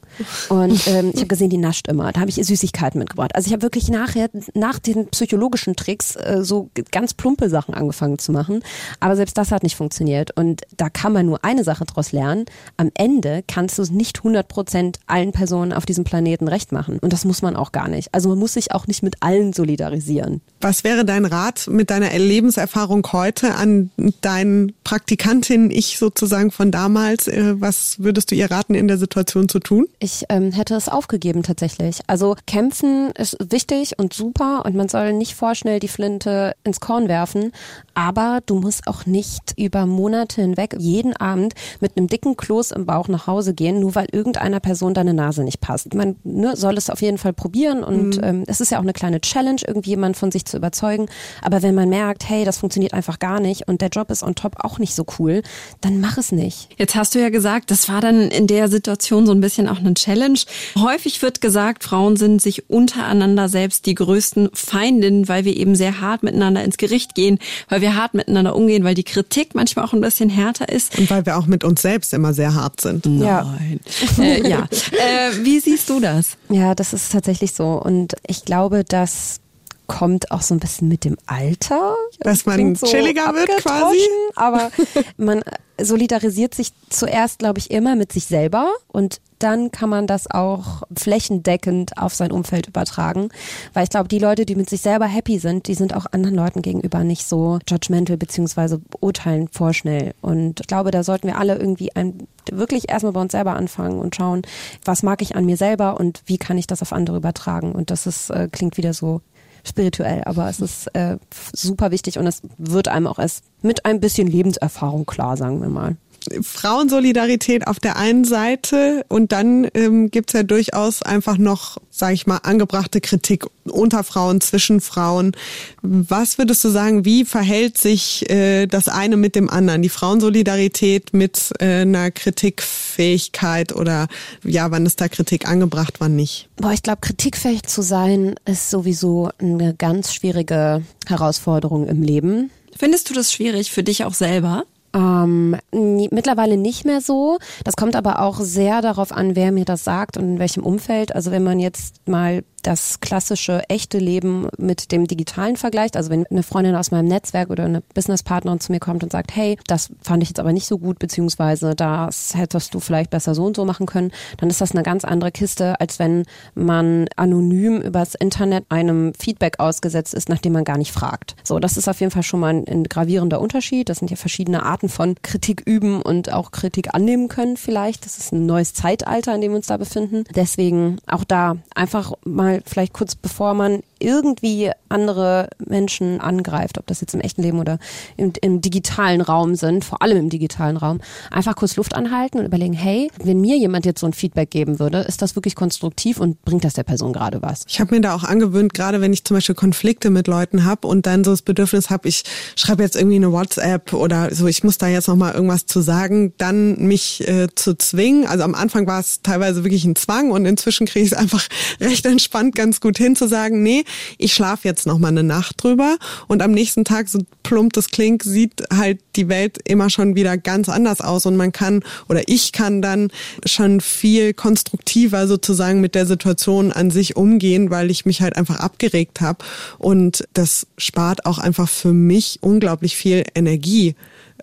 Und ähm, ich (laughs) habe gesehen, die nascht immer. Da habe ich ihr Süßigkeiten mitgebracht. Also ich habe wirklich nachher, nach den psychologischen Tricks, äh, so ganz plumpe Sachen angefangen zu machen. Aber selbst das hat nicht funktioniert. Und da kann man nur eine Sache draus lernen. Am Ende kannst du es nicht 100 Prozent allen Personen auf diesem Planeten recht machen. Und das muss man auch gar nicht. Also man muss sich auch nicht mit allen solidarisieren. Was wäre dein Rat mit deiner Lebenserfahrung heute an deinen Praktikantin, ich sozusagen von damals? Äh, Was würdest du ihr raten, in der Situation zu tun? Ich ähm, hätte es aufgegeben tatsächlich. Also kämpfen ist wichtig und super und man soll nicht vorschnell die Flinte ins Korn werfen, aber du musst auch nicht über Monate hinweg jeden Abend mit einem dicken Kloß im Bauch nach Hause gehen, nur weil irgendeiner Person deine Nase nicht passt. Man ne, soll es auf jeden Fall probieren und ähm, es ist ja auch eine kleine Challenge, irgendwie jemand von sich zu überzeugen. Aber wenn man merkt, hey, das funktioniert einfach gar nicht und der Job ist on top auch nicht so cool, dann mach es nicht. Jetzt hast du ja gesagt, das war dann in der Situation so ein bisschen auch eine Challenge. Häufig wird gesagt, Frauen sind sich untereinander selbst die größten Feindinnen, weil wir eben sehr hart miteinander ins Gericht gehen, weil wir hart miteinander umgehen, weil die Kritik manchmal auch ein bisschen härter ist. Und weil wir auch mit uns selbst immer sehr hart sind. Ja. Nein. äh, ja. (laughs) Äh, wie siehst du das? Ja, das ist tatsächlich so. Und ich glaube, das kommt auch so ein bisschen mit dem Alter. Dass man Klingt chilliger wird quasi? Aber (laughs) man solidarisiert sich zuerst, glaube ich, immer mit sich selber und dann kann man das auch flächendeckend auf sein Umfeld übertragen. Weil ich glaube, die Leute, die mit sich selber happy sind, die sind auch anderen Leuten gegenüber nicht so judgmental beziehungsweise urteilen vorschnell. Und ich glaube, da sollten wir alle irgendwie ein, wirklich erstmal bei uns selber anfangen und schauen, was mag ich an mir selber und wie kann ich das auf andere übertragen. Und das ist, äh, klingt wieder so spirituell, aber es ist äh, super wichtig und es wird einem auch erst mit ein bisschen Lebenserfahrung klar, sagen wir mal. Frauensolidarität auf der einen Seite und dann ähm, gibt's ja durchaus einfach noch, sage ich mal, angebrachte Kritik unter Frauen, zwischen Frauen. Was würdest du sagen, wie verhält sich äh, das eine mit dem anderen? Die Frauensolidarität mit äh, einer Kritikfähigkeit oder ja, wann ist da Kritik angebracht, wann nicht? Boah, ich glaube, kritikfähig zu sein ist sowieso eine ganz schwierige Herausforderung im Leben. Findest du das schwierig für dich auch selber? Ähm, mittlerweile nicht mehr so. Das kommt aber auch sehr darauf an, wer mir das sagt und in welchem Umfeld. Also wenn man jetzt mal das klassische echte Leben mit dem digitalen vergleicht, also wenn eine Freundin aus meinem Netzwerk oder eine Businesspartnerin zu mir kommt und sagt, hey, das fand ich jetzt aber nicht so gut, beziehungsweise das hättest du vielleicht besser so und so machen können, dann ist das eine ganz andere Kiste, als wenn man anonym übers Internet einem Feedback ausgesetzt ist, nachdem man gar nicht fragt. So, das ist auf jeden Fall schon mal ein, ein gravierender Unterschied. Das sind ja verschiedene Arten von Kritik üben und auch Kritik annehmen können vielleicht. Das ist ein neues Zeitalter, in dem wir uns da befinden. Deswegen auch da einfach mal vielleicht kurz bevor man irgendwie andere Menschen angreift, ob das jetzt im echten Leben oder im, im digitalen Raum sind, vor allem im digitalen Raum, einfach kurz Luft anhalten und überlegen, hey, wenn mir jemand jetzt so ein Feedback geben würde, ist das wirklich konstruktiv und bringt das der Person gerade was? Ich habe mir da auch angewöhnt, gerade wenn ich zum Beispiel Konflikte mit Leuten habe und dann so das Bedürfnis habe, ich schreibe jetzt irgendwie eine WhatsApp oder so, ich muss da jetzt nochmal irgendwas zu sagen, dann mich äh, zu zwingen. Also am Anfang war es teilweise wirklich ein Zwang und inzwischen kriege ich es einfach (laughs) recht entspannt ganz gut hin zu sagen, nee, ich schlafe jetzt nochmal eine Nacht drüber und am nächsten Tag, so plump das klingt, sieht halt die Welt immer schon wieder ganz anders aus und man kann oder ich kann dann schon viel konstruktiver sozusagen mit der Situation an sich umgehen, weil ich mich halt einfach abgeregt habe und das spart auch einfach für mich unglaublich viel Energie.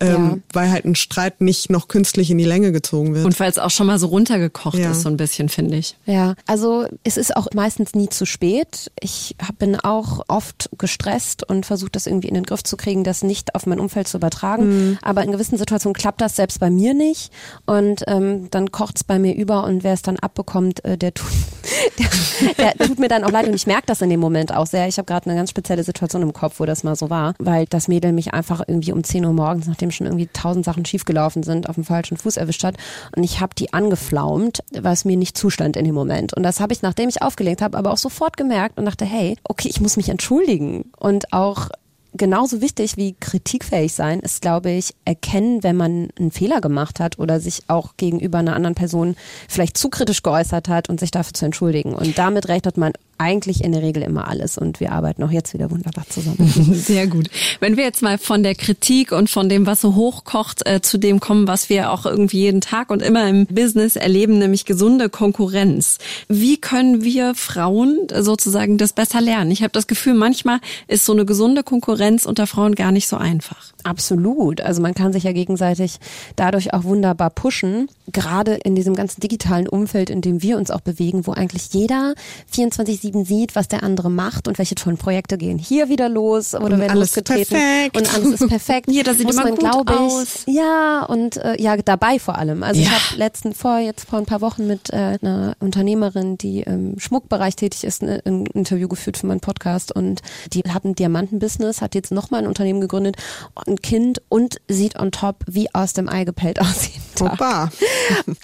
Ähm, Ja. weil halt ein Streit nicht noch künstlich in die Länge gezogen wird. Und weil es auch schon mal so runtergekocht Ja. ist, so ein bisschen, finde ich. Ja, also es ist auch meistens nie zu spät. Ich hab- bin auch oft gestresst und versuche das irgendwie in den Griff zu kriegen, das nicht auf mein Umfeld zu übertragen. Aber in gewissen Situationen klappt das selbst bei mir nicht. Und ähm, dann kocht's bei mir über und wer es dann abbekommt, äh, der, tut, (laughs) der, der tut mir dann auch leid. Und ich merke das in dem Moment auch sehr. Ich habe gerade eine ganz spezielle Situation im Kopf, wo das mal so war, weil das Mädel mich einfach irgendwie um 10 Uhr morgens, nachdem schon irgendwie tausend Sachen schiefgelaufen sind, auf dem falschen Fuß erwischt hat. Und ich habe die angeflaumt, was mir nicht zustand in dem Moment. Und das habe ich, nachdem ich aufgelegt habe, aber auch sofort gemerkt und dachte, hey, okay, ich muss mich entschuldigen. Und auch genauso wichtig wie kritikfähig sein ist, glaube ich, erkennen, wenn man einen Fehler gemacht hat oder sich auch gegenüber einer anderen Person vielleicht zu kritisch geäußert hat und sich dafür zu entschuldigen. Und damit rechnet man eigentlich in der Regel immer alles und wir arbeiten auch jetzt wieder wunderbar zusammen. (laughs) Sehr gut. Wenn wir jetzt mal von der Kritik und von dem, was so hochkocht, äh, zu dem kommen, was wir auch irgendwie jeden Tag und immer im Business erleben, nämlich gesunde Konkurrenz. Wie können wir Frauen sozusagen das besser lernen? Ich habe das Gefühl, manchmal ist so eine gesunde Konkurrenz unter Frauen gar nicht so einfach. Absolut. Also man kann sich ja gegenseitig dadurch auch wunderbar pushen. Gerade in diesem ganzen digitalen Umfeld, in dem wir uns auch bewegen, wo eigentlich jeder 24-7 sieht, was der andere macht und welche tollen Projekte gehen hier wieder los oder Und werden alles losgetreten. perfekt. Und alles ist perfekt. (laughs) Jeder sieht Muss immer man, gut ich, aus. Ja, und äh, ja, dabei vor allem. Also ich Ja. habe letzten vor jetzt vor ein paar Wochen mit äh, einer Unternehmerin, die im Schmuckbereich tätig ist, ne, ein Interview geführt für meinen Podcast und die hat ein Diamantenbusiness, hat jetzt nochmal ein Unternehmen gegründet, ein Kind und sieht on top wie aus dem Ei gepellt (laughs) aus. Hoppa. (laughs)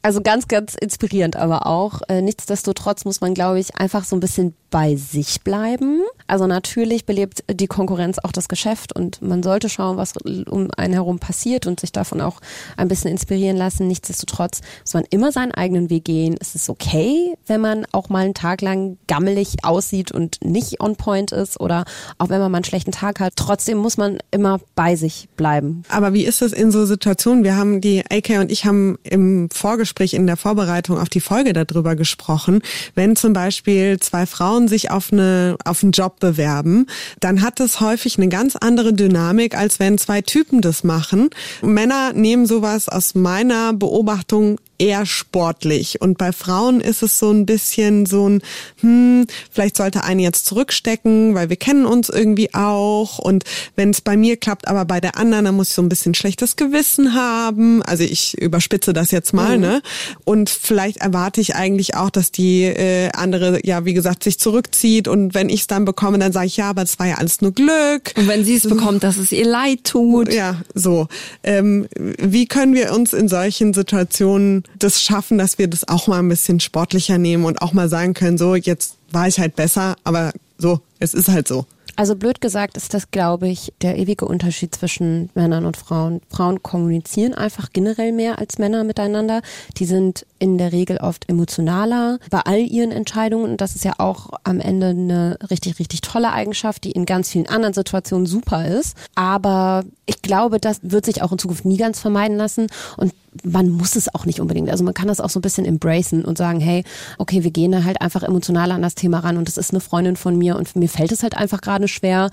Also ganz, ganz inspirierend aber auch. Äh, nichtsdestotrotz muss man, glaube ich, einfach so ein bisschen bei sich bleiben. Also natürlich belebt die Konkurrenz auch das Geschäft und man sollte schauen, was um einen herum passiert und sich davon auch ein bisschen inspirieren lassen. Nichtsdestotrotz muss man immer seinen eigenen Weg gehen. Es ist okay, wenn man auch mal einen Tag lang gammelig aussieht und nicht on point ist oder auch wenn man mal einen schlechten Tag hat. Trotzdem muss man immer bei sich bleiben. Aber wie ist es in so Situationen? Wir haben die AK und ich haben im Vorgespräch in der Vorbereitung auf die Folge darüber gesprochen. Wenn zum Beispiel zwei Frauen sich auf eine auf einen Job bewerben, dann hat es häufig eine ganz andere Dynamik, als wenn zwei Typen das machen. Männer nehmen sowas aus meiner Beobachtung eher sportlich. Und bei Frauen ist es so ein bisschen so ein, hm, vielleicht sollte eine jetzt zurückstecken, weil wir kennen uns irgendwie auch. Und wenn es bei mir klappt, aber bei der anderen, dann muss ich so ein bisschen schlechtes Gewissen haben. Also ich überspitze das jetzt mal, ne? Und vielleicht erwarte ich eigentlich auch, dass die äh, andere, ja, wie gesagt, sich zurückzieht. Und wenn ich es dann bekomme, dann sage ich, ja, aber es war ja alles nur Glück. Und wenn sie es bekommt, dass es ihr leid tut. Ja, so. Ähm, wie können wir uns in solchen Situationen das schaffen, dass wir das auch mal ein bisschen sportlicher nehmen und auch mal sagen können, so, jetzt war ich halt besser, aber so, es ist halt so. Also blöd gesagt ist das, glaube ich, der ewige Unterschied zwischen Männern und Frauen. Frauen kommunizieren einfach generell mehr als Männer miteinander. Die sind in der Regel oft emotionaler bei all ihren Entscheidungen. Und das ist ja auch am Ende eine richtig, richtig tolle Eigenschaft, die in ganz vielen anderen Situationen super ist. Aber ich glaube, das wird sich auch in Zukunft nie ganz vermeiden lassen. Und man muss es auch nicht unbedingt. Also man kann das auch so ein bisschen embracen und sagen, hey, okay, wir gehen da halt einfach emotional an das Thema ran und das ist eine Freundin von mir und mir fällt es halt einfach gerade schwer,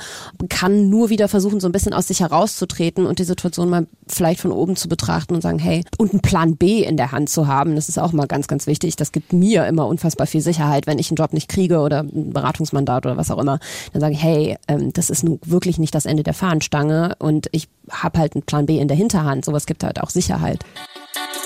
kann nur wieder versuchen, so ein bisschen aus sich herauszutreten und die Situation mal vielleicht von oben zu betrachten und sagen, hey, und einen Plan B in der Hand zu haben, das ist auch mal ganz, ganz wichtig. Das gibt mir immer unfassbar viel Sicherheit, wenn ich einen Job nicht kriege oder ein Beratungsmandat oder was auch immer. Dann sage ich, hey, ähm, das ist nun wirklich nicht das Ende der Fahnenstange und ich habe halt einen Plan B in der Hinterhand. Sowas gibt halt auch Sicherheit.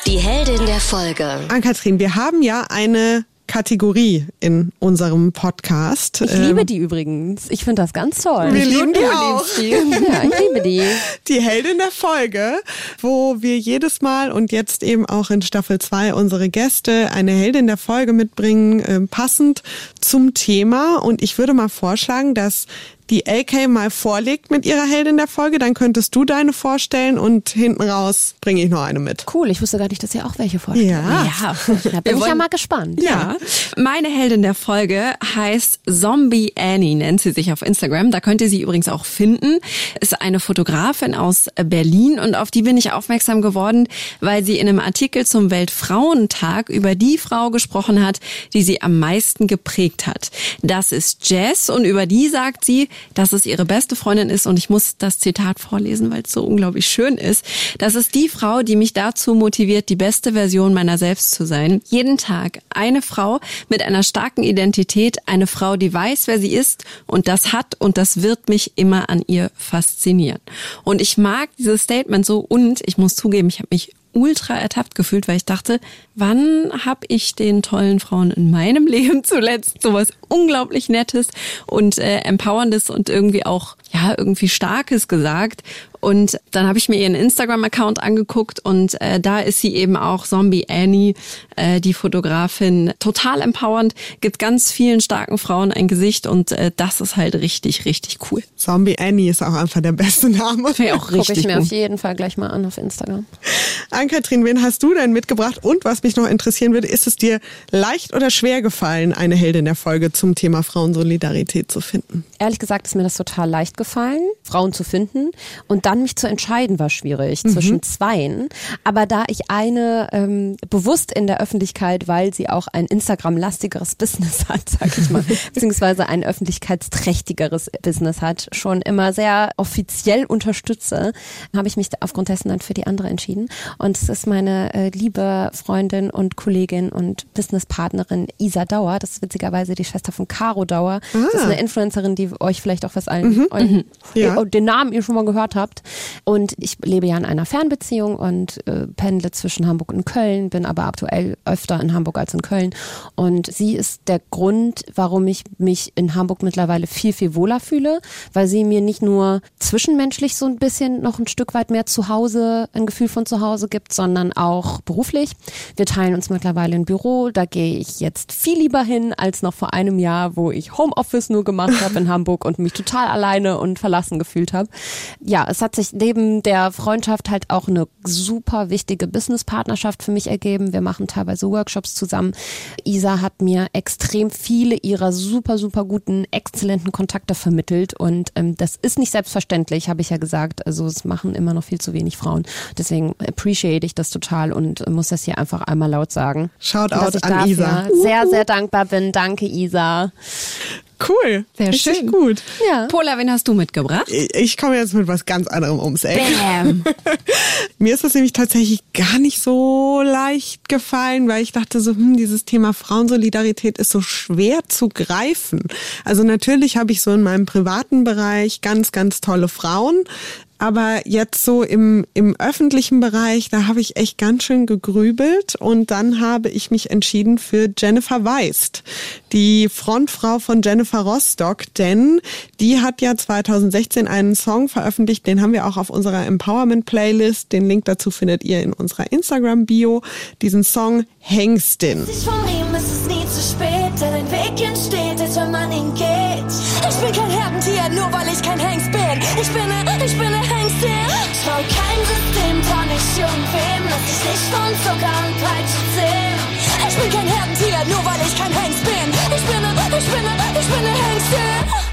Die Heldin der Folge. Ann-Kathrin, wir haben ja eine Kategorie in unserem Podcast. Ich Ähm, liebe die übrigens. Ich finde das ganz toll. Wir lieben die auch. die. Ja, ich liebe die. (laughs) Die Heldin der Folge, wo wir jedes Mal und jetzt eben auch in Staffel 2 unsere Gäste eine Heldin der Folge mitbringen, ähm, passend zum Thema. Und ich würde mal vorschlagen, dass die LK mal vorlegt mit ihrer Heldin der Folge, dann könntest du deine vorstellen und hinten raus bringe ich noch eine mit. Cool, ich wusste gar nicht, dass ihr auch welche vorstellt. Ja. Ja. Da bin Wir ich ja mal gespannt. Ja. Meine Heldin der Folge heißt Zombie Annie, nennt sie sich auf Instagram. Da könnt ihr sie übrigens auch finden. Ist eine Fotografin aus Berlin und auf die bin ich aufmerksam geworden, weil sie in einem Artikel zum Weltfrauentag über die Frau gesprochen hat, die sie am meisten geprägt hat. Das ist Jess und über die sagt sie, dass es ihre beste Freundin ist und ich muss das Zitat vorlesen, weil es so unglaublich schön ist. Das ist die Frau, die mich dazu motiviert, die beste Version meiner selbst zu sein. Jeden Tag eine Frau mit einer starken Identität, eine Frau, die weiß, wer sie ist und das hat und das wird mich immer an ihr faszinieren. Und ich mag dieses Statement so und ich muss zugeben, ich habe mich ultra ertappt gefühlt, weil ich dachte, wann habe ich den tollen Frauen in meinem (laughs) Leben zuletzt sowas unglaublich Nettes und äh, Empowerndes und irgendwie auch ja irgendwie Starkes gesagt. Und dann habe ich mir ihren Instagram-Account angeguckt und äh, da ist sie eben auch Zombie Annie, äh, die Fotografin, total empowernd, gibt ganz vielen starken Frauen ein Gesicht und äh, das ist halt richtig, richtig cool. Zombie Annie ist auch einfach der beste Name. Wäre auch Gucke richtig ich mir gut. auf jeden Fall gleich mal an auf Instagram. Ann-Kathrin, wen hast du denn mitgebracht? Und was mich noch interessieren würde, ist es dir leicht oder schwer gefallen, eine Heldin der Folge zum Thema Frauensolidarität zu finden? Ehrlich gesagt ist mir das total leicht gefallen, Frauen zu finden. Und dann mich zu entscheiden war schwierig Mhm. zwischen zweien. Aber da ich eine ähm, bewusst in der Öffentlichkeit, weil sie auch ein Instagram-lastigeres (laughs) Business hat, sag ich mal, (laughs) beziehungsweise ein öffentlichkeitsträchtigeres Business hat, schon immer sehr offiziell unterstütze, habe ich mich aufgrund dessen dann für die andere entschieden. Und es ist meine äh, liebe Freundin und Kollegin und Businesspartnerin Isa Dauer. Das ist witzigerweise die Schwester von Caro Dauer. Das ist eine Influencerin, die euch vielleicht auch was allen, euch, Ja. ihr- den Namen ihr schon mal gehört habt. Und ich lebe ja in einer Fernbeziehung und äh, pendle zwischen Hamburg und Köln, bin aber aktuell öfter in Hamburg als in Köln. Und sie ist der Grund, warum ich mich in Hamburg mittlerweile viel, viel wohler fühle, weil sie mir nicht nur zwischenmenschlich so ein bisschen noch ein Stück weit mehr zu Hause, ein Gefühl von zu Hause gibt, sondern auch beruflich. Wir teilen uns mittlerweile ein Büro, da gehe ich jetzt viel lieber hin als noch vor einem Jahr, wo ich Homeoffice nur gemacht habe in (laughs) Hamburg und mich total alleine und verlassen gefühlt habe. Ja, es hat sich neben der Freundschaft halt auch eine super wichtige Businesspartnerschaft für mich ergeben. Wir machen teilweise Workshops zusammen. Isa hat mir extrem viele ihrer super, super guten, exzellenten Kontakte vermittelt und ähm, das ist nicht selbstverständlich, habe ich ja gesagt. Also es machen immer noch viel zu wenig Frauen. Deswegen appreciate ich das total und muss das hier einfach einmal laut sagen. Shoutout dass ich an Isa. sehr, sehr dankbar bin. Danke, Isa. Cool. Sehr Richtig schön. gut. Ja. Pola, wen hast du mitgebracht? Ich ich komme jetzt mit was ganz anderem ums Eck. Bam. (laughs) Mir ist das nämlich tatsächlich gar nicht so leicht gefallen, weil ich dachte so, hm, dieses Thema Frauensolidarität ist so schwer zu greifen. Also natürlich habe ich so in meinem privaten Bereich ganz, ganz tolle Frauen. Aber jetzt so im, im öffentlichen Bereich, da habe ich echt ganz schön gegrübelt und dann habe ich mich entschieden für Jennifer Weist, die Frontfrau von Jennifer Rostock, denn die hat ja 2016 einen Song veröffentlicht, den haben wir auch auf unserer Empowerment-Playlist. Den Link dazu findet ihr in unserer Instagram-Bio. Diesen Song Hengstin. Ein. Ich bin kein Herdentier, nur weil ich kein Hengst bin. Ich bin ne, ich bin ne Hengstin. Trau kein System, trau nicht irgendwem. Lass dich nicht von Zucker und Peitsche zähmen. Ich bin kein Herdentier, nur weil ich kein Hengst bin. Ich bin ne, ich bin ne, ich bin ne Hengstin.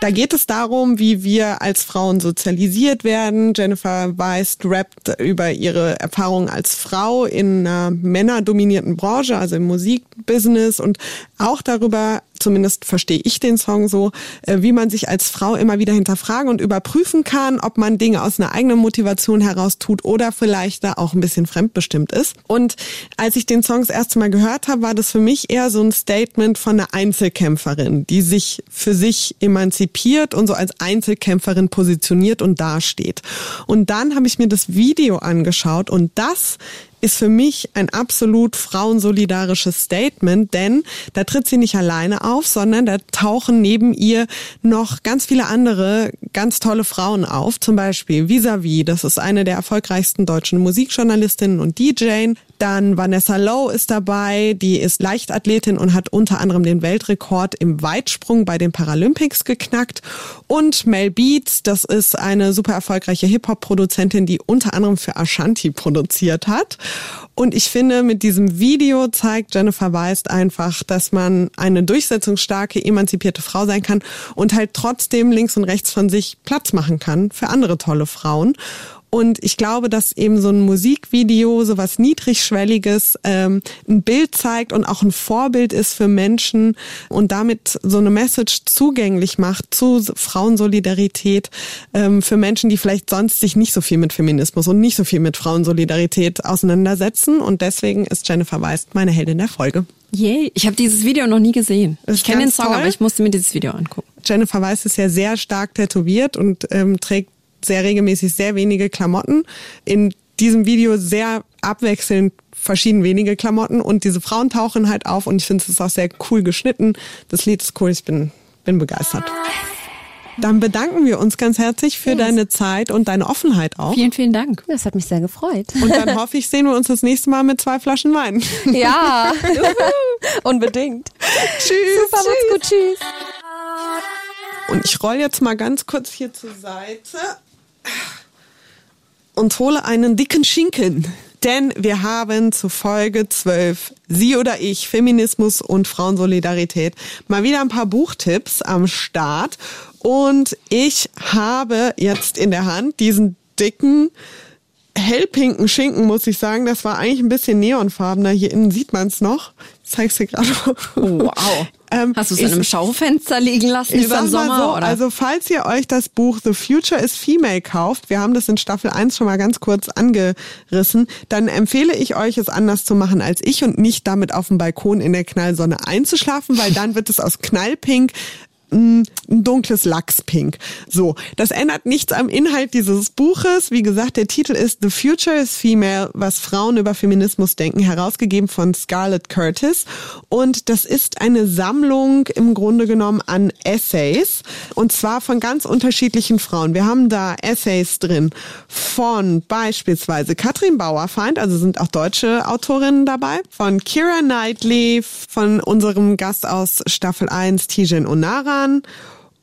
Da geht es darum, wie wir als Frauen sozialisiert werden. Jennifer Weist rappt über ihre Erfahrungen als Frau in einer männerdominierten Branche, also im Musikbusiness und auch darüber, zumindest verstehe ich den Song so, äh, wie man sich als Frau immer wieder hinterfragen und überprüfen kann, ob man Dinge aus einer eigenen Motivation heraus tut oder vielleicht da auch ein bisschen fremdbestimmt ist. Und als ich den Song das erste Mal gehört habe, war das für mich eher so ein Statement von einer Einzelkämpferin, die sich für sich emanzipiert und so als Einzelkämpferin positioniert und dasteht. Und dann habe ich mir das Video angeschaut und das ist für mich ein absolut frauensolidarisches Statement, denn da tritt sie nicht alleine auf, sondern da tauchen neben ihr noch ganz viele andere ganz tolle Frauen auf. Zum Beispiel Visavi, das ist eine der erfolgreichsten deutschen Musikjournalistinnen und DJ. Dann Vanessa Lowe ist dabei, die ist Leichtathletin und hat unter anderem den Weltrekord im Weitsprung bei den Paralympics geknackt. Und Mel Beats, das ist eine super erfolgreiche Hip-Hop-Produzentin, die unter anderem für Ashanti produziert hat. Und ich finde, mit diesem Video zeigt Jennifer Weist einfach, dass man eine durchsetzungsstarke, emanzipierte Frau sein kann und halt trotzdem links und rechts von sich Platz machen kann für andere tolle Frauen. Und ich glaube, dass eben so ein Musikvideo, so was Niedrigschwelliges, ähm, ein Bild zeigt und auch ein Vorbild ist für Menschen und damit so eine Message zugänglich macht zu Frauensolidarität ähm, für Menschen, die vielleicht sonst sich nicht so viel mit Feminismus und nicht so viel mit Frauensolidarität auseinandersetzen. Und deswegen ist Jennifer Weist meine Heldin der Folge. Yay. Ich habe dieses Video noch nie gesehen. Ist Ich kenne den Song, toll. aber ich musste mir dieses Video angucken. Jennifer Weiss ist ja sehr stark tätowiert und ähm, trägt sehr regelmäßig sehr wenige Klamotten. In diesem Video sehr abwechselnd verschieden wenige Klamotten und diese Frauen tauchen halt auf und ich finde es ist auch sehr cool geschnitten. Das Lied ist cool, ich bin, bin begeistert. Dann bedanken wir uns ganz herzlich für deine Zeit und deine Offenheit auch. Vielen, vielen Dank. Das hat mich sehr gefreut. Und dann hoffe ich, sehen wir uns das nächste Mal mit zwei Flaschen Wein. (laughs) Ja, (laughs) unbedingt. tschüss. Super, macht's gut, tschüss. Und ich roll jetzt mal ganz kurz hier zur Seite. Und hole einen dicken Schinken. Denn wir haben zu Folge 12, Sie oder ich, Feminismus und Frauensolidarität, mal wieder ein paar Buchtipps am Start. Und ich habe jetzt in der Hand diesen dicken, hellpinken Schinken, muss ich sagen. Das war eigentlich ein bisschen neonfarbener. Hier innen sieht man es noch. Ich zeig's dir gerade. Wow. Ähm, Hast du es in einem Schaufenster liegen lassen über den Sommer? So, oder? Also falls ihr euch das Buch The Future is Female kauft, wir haben das in Staffel 1 schon mal ganz kurz angerissen, dann empfehle ich euch es anders zu machen als ich und nicht damit auf dem Balkon in der Knallsonne einzuschlafen, weil dann wird es aus Knallpink ein dunkles Lachspink. So, das ändert nichts am Inhalt dieses Buches. Wie gesagt, der Titel ist The Future is Female, was Frauen über Feminismus denken, herausgegeben von Scarlett Curtis. Und das ist eine Sammlung im Grunde genommen an Essays. Und zwar von ganz unterschiedlichen Frauen. Wir haben da Essays drin von beispielsweise Katrin Bauerfeind, also sind auch deutsche Autorinnen dabei, von Kira Knightley, von unserem Gast aus Staffel 1, Tijen Onara, Jahren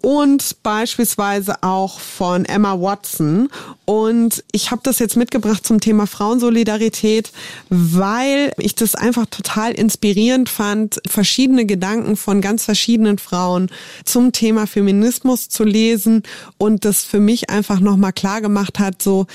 und beispielsweise auch von Emma Watson. Und ich habe das jetzt mitgebracht zum Thema Frauensolidarität, weil ich das einfach total inspirierend fand, verschiedene Gedanken von ganz verschiedenen Frauen zum Thema Feminismus zu lesen und das für mich einfach nochmal klar gemacht hat, so,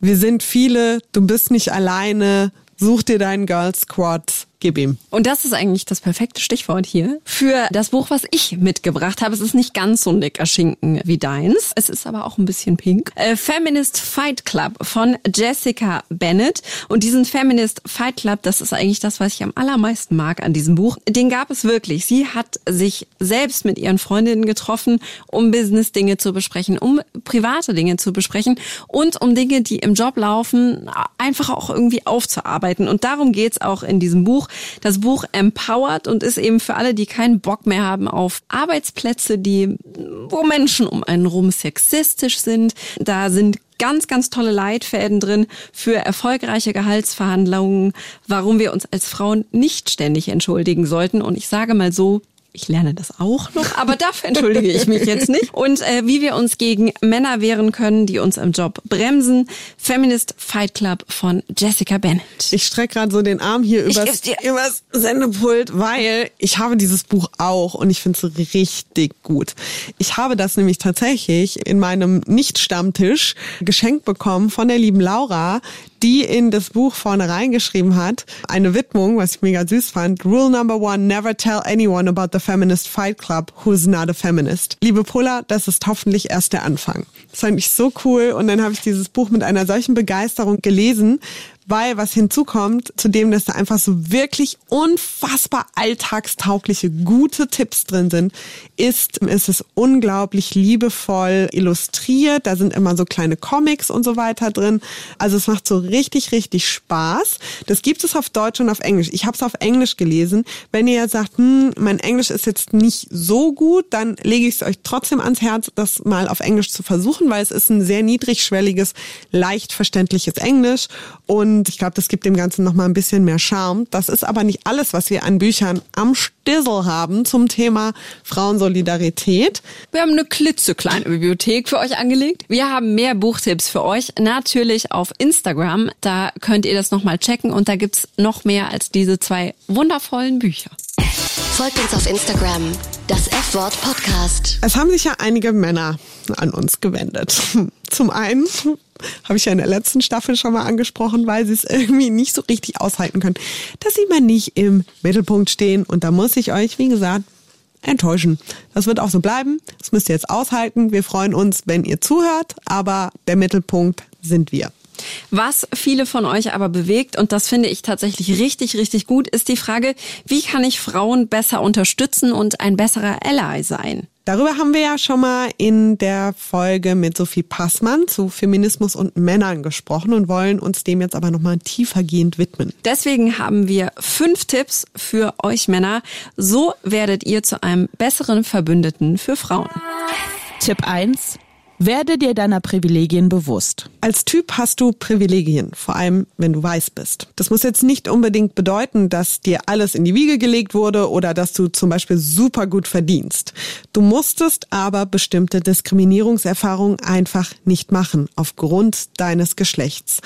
wir sind viele, du bist nicht alleine, such dir deinen Girl Squad Gib ihm. Und das ist eigentlich das perfekte Stichwort hier für das Buch, was ich mitgebracht habe. Es ist nicht ganz so ein dicker Schinken wie deins. Es ist aber auch ein bisschen pink. Äh, Feminist Fight Club von Jessica Bennett. Und diesen Feminist Fight Club, das ist eigentlich das, was ich am allermeisten mag an diesem Buch. Den gab es wirklich. Sie hat sich selbst mit ihren Freundinnen getroffen, um Business-Dinge zu besprechen, um private Dinge zu besprechen und um Dinge, die im Job laufen, einfach auch irgendwie aufzuarbeiten. Und darum geht's auch in diesem Buch. Das Buch empowert und ist eben für alle, die keinen Bock mehr haben auf Arbeitsplätze, die, wo Menschen um einen rum sexistisch sind. Da sind ganz, ganz tolle Leitfäden drin für erfolgreiche Gehaltsverhandlungen, warum wir uns als Frauen nicht ständig entschuldigen sollten. Und ich sage mal so, ich lerne das auch noch, (laughs) aber dafür entschuldige ich mich jetzt nicht. Und äh, wie wir uns gegen Männer wehren können, die uns im Job bremsen. Feminist Fight Club von Jessica Bennett. Ich strecke gerade so den Arm hier übers, übers Sendepult, weil ich habe dieses Buch auch und ich finde es richtig gut. Ich habe das nämlich tatsächlich in meinem Nicht-Stammtisch geschenkt bekommen von der lieben Laura, die in das Buch vorne reingeschrieben hat, eine Widmung, was ich mega süß fand. Rule number one, never tell anyone about the feminist fight club who's not a feminist. Liebe Pola, das ist hoffentlich erst der Anfang. Das fand ich so cool und dann habe ich dieses Buch mit einer solchen Begeisterung gelesen, weil was hinzukommt, zu dem, dass da einfach so wirklich unfassbar alltagstaugliche, gute Tipps drin sind, ist, ist es unglaublich liebevoll illustriert. Da sind immer so kleine Comics und so weiter drin. Also es macht so richtig, richtig Spaß. Das gibt es auf Deutsch und auf Englisch. Ich habe es auf Englisch gelesen. Wenn ihr sagt, hm, mein Englisch ist jetzt nicht so gut, dann lege ich es euch trotzdem ans Herz, das mal auf Englisch zu versuchen, weil es ist ein sehr niedrigschwelliges, leicht verständliches Englisch und und ich glaube, das gibt dem Ganzen nochmal ein bisschen mehr Charme. Das ist aber nicht alles, was wir an Büchern am Stissel haben zum Thema Frauensolidarität. Wir haben eine klitzekleine Bibliothek für euch angelegt. Wir haben mehr Buchtipps für euch, natürlich auf Instagram. Da könnt ihr das nochmal checken und da gibt's noch mehr als diese zwei wundervollen Bücher. Folgt uns auf Instagram, das F-Wort Podcast. Es haben sich ja einige Männer an uns gewendet. (laughs) Zum einen habe ich ja in der letzten Staffel schon mal angesprochen, weil sie es irgendwie nicht so richtig aushalten können, dass sie mal nicht im Mittelpunkt stehen. Und da muss ich euch, wie gesagt, enttäuschen. Das wird auch so bleiben. Das müsst ihr jetzt aushalten. Wir freuen uns, wenn ihr zuhört, aber der Mittelpunkt sind wir. Was viele von euch aber bewegt, und das finde ich tatsächlich richtig, richtig gut, ist die Frage, wie kann ich Frauen besser unterstützen und ein besserer Ally sein? Darüber haben wir ja schon mal in der Folge mit Sophie Passmann zu Feminismus und Männern gesprochen und wollen uns dem jetzt aber nochmal tiefergehend widmen. Deswegen haben wir fünf Tipps für euch Männer. So werdet ihr zu einem besseren Verbündeten für Frauen. Tipp 1 Werde dir deiner Privilegien bewusst. Als Typ hast du Privilegien, vor allem wenn du weiß bist. Das muss jetzt nicht unbedingt bedeuten, dass dir alles in die Wiege gelegt wurde oder dass du zum Beispiel super gut verdienst. Du musstest aber bestimmte Diskriminierungserfahrungen einfach nicht machen aufgrund deines Geschlechts.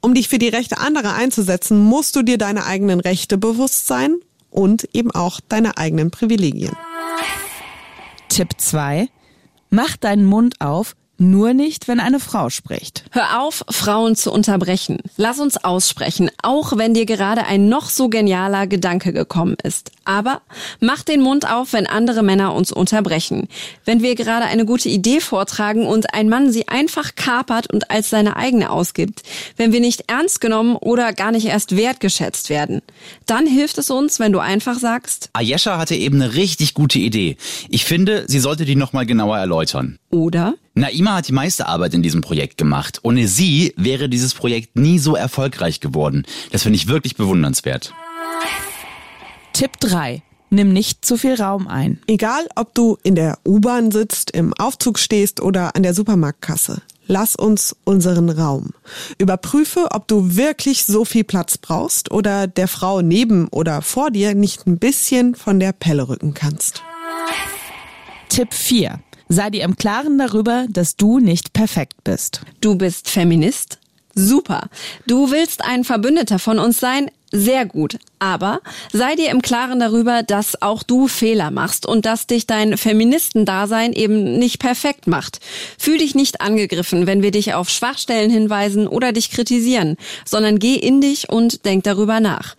Um dich für die Rechte anderer einzusetzen, musst du dir deine eigenen Rechte bewusst sein und eben auch deine eigenen Privilegien. Tipp 2. Mach deinen Mund auf, nur nicht, wenn eine Frau spricht. Hör auf, Frauen zu unterbrechen. Lass uns aussprechen, auch wenn dir gerade ein noch so genialer Gedanke gekommen ist. Aber mach den Mund auf, wenn andere Männer uns unterbrechen. Wenn wir gerade eine gute Idee vortragen und ein Mann sie einfach kapert und als seine eigene ausgibt. Wenn wir nicht ernst genommen oder gar nicht erst wertgeschätzt werden. Dann hilft es uns, wenn du einfach sagst. Ayesha hatte eben eine richtig gute Idee. Ich finde, sie sollte die nochmal genauer erläutern. Oder? Naima hat die meiste Arbeit in diesem Projekt gemacht. Ohne sie wäre dieses Projekt nie so erfolgreich geworden. Das finde ich wirklich bewundernswert. Tipp 3. Nimm nicht zu viel Raum ein. Egal, ob du in der U-Bahn sitzt, im Aufzug stehst oder an der Supermarktkasse. Lass uns unseren Raum. Überprüfe, ob du wirklich so viel Platz brauchst oder der Frau neben oder vor dir nicht ein bisschen von der Pelle rücken kannst. Tipp 4. Sei dir im Klaren darüber, dass du nicht perfekt bist. Du bist Feminist? Super. Du willst ein Verbündeter von uns sein? Sehr gut. Aber sei dir im Klaren darüber, dass auch du Fehler machst und dass dich dein Feministendasein eben nicht perfekt macht. Fühl dich nicht angegriffen, wenn wir dich auf Schwachstellen hinweisen oder dich kritisieren, sondern geh in dich und denk darüber nach.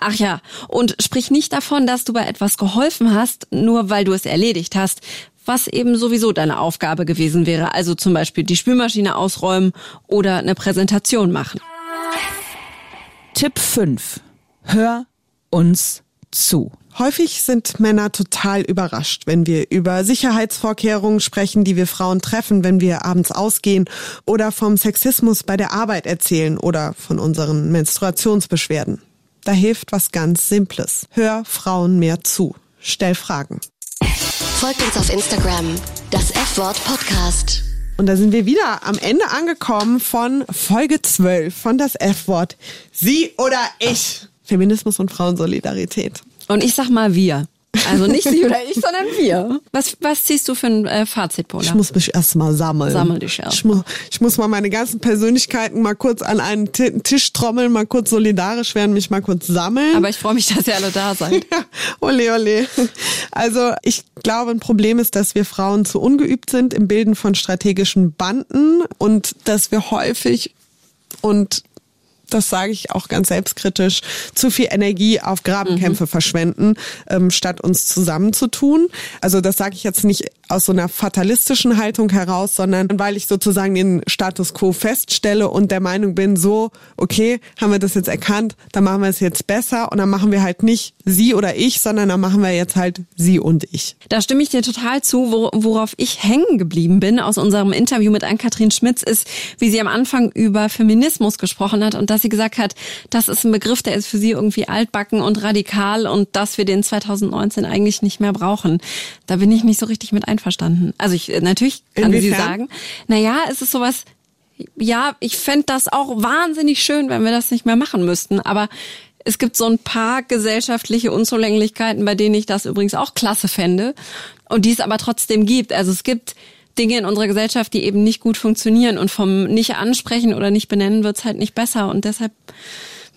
Ach ja, und sprich nicht davon, dass du bei etwas geholfen hast, nur weil du es erledigt hast, was eben sowieso deine Aufgabe gewesen wäre. Also zum Beispiel die Spülmaschine ausräumen oder eine Präsentation machen. Tipp 5. Hör uns zu. Häufig sind Männer total überrascht, wenn wir über Sicherheitsvorkehrungen sprechen, die wir Frauen treffen, wenn wir abends ausgehen oder vom Sexismus bei der Arbeit erzählen oder von unseren Menstruationsbeschwerden. Da hilft was ganz Simples. Hör Frauen mehr zu. Stell Fragen. Folgt uns auf Instagram, das F-Wort Podcast. Und da sind wir wieder am Ende angekommen von Folge 12 von das F-Wort. Sie oder ich. Feminismus und Frauensolidarität. Und ich sag mal wir. Also nicht sie oder ich, sondern wir. Was, was ziehst du für ein äh, Fazit, Paula? Ich muss mich erstmal sammeln. Sammel dich erst Ich, mu ich muss mal meine ganzen Persönlichkeiten mal kurz an einen T Tisch trommeln, mal kurz solidarisch werden, mich mal kurz sammeln. Aber ich freue mich, dass ihr alle da seid. (laughs) Ja, ole, ole. Also ich glaube, ein Problem ist, dass wir Frauen zu ungeübt sind im Bilden von strategischen Banden und dass wir häufig und das sage ich auch ganz selbstkritisch, zu viel Energie auf Grabenkämpfe Mhm. verschwenden, ähm, statt uns zusammenzutun. Also das sage ich jetzt nicht aus so einer fatalistischen Haltung heraus, sondern weil ich sozusagen den Status quo feststelle und der Meinung bin, so, okay, haben wir das jetzt erkannt, dann machen wir es jetzt besser und dann machen wir halt nicht sie oder ich, sondern dann machen wir jetzt halt sie und ich. Da stimme ich dir total zu. Wor- Worauf ich hängen geblieben bin aus unserem Interview mit Ann-Kathrin Schmitz ist, wie sie am Anfang über Feminismus gesprochen hat und dass sie gesagt hat, das ist ein Begriff, der ist für sie irgendwie altbacken und radikal und dass wir den 2019 eigentlich nicht mehr brauchen. Da bin ich nicht so richtig mit einverstanden. Also ich, äh, natürlich kann sie Inwiefern? sagen, naja, es ist sowas, ja, ich fänd das auch wahnsinnig schön, wenn wir das nicht mehr machen müssten, aber es gibt so ein paar gesellschaftliche Unzulänglichkeiten, bei denen ich das übrigens auch klasse fände und die es aber trotzdem gibt. Also es gibt Dinge in unserer Gesellschaft, die eben nicht gut funktionieren und vom nicht ansprechen oder nicht benennen wird's halt nicht besser und deshalb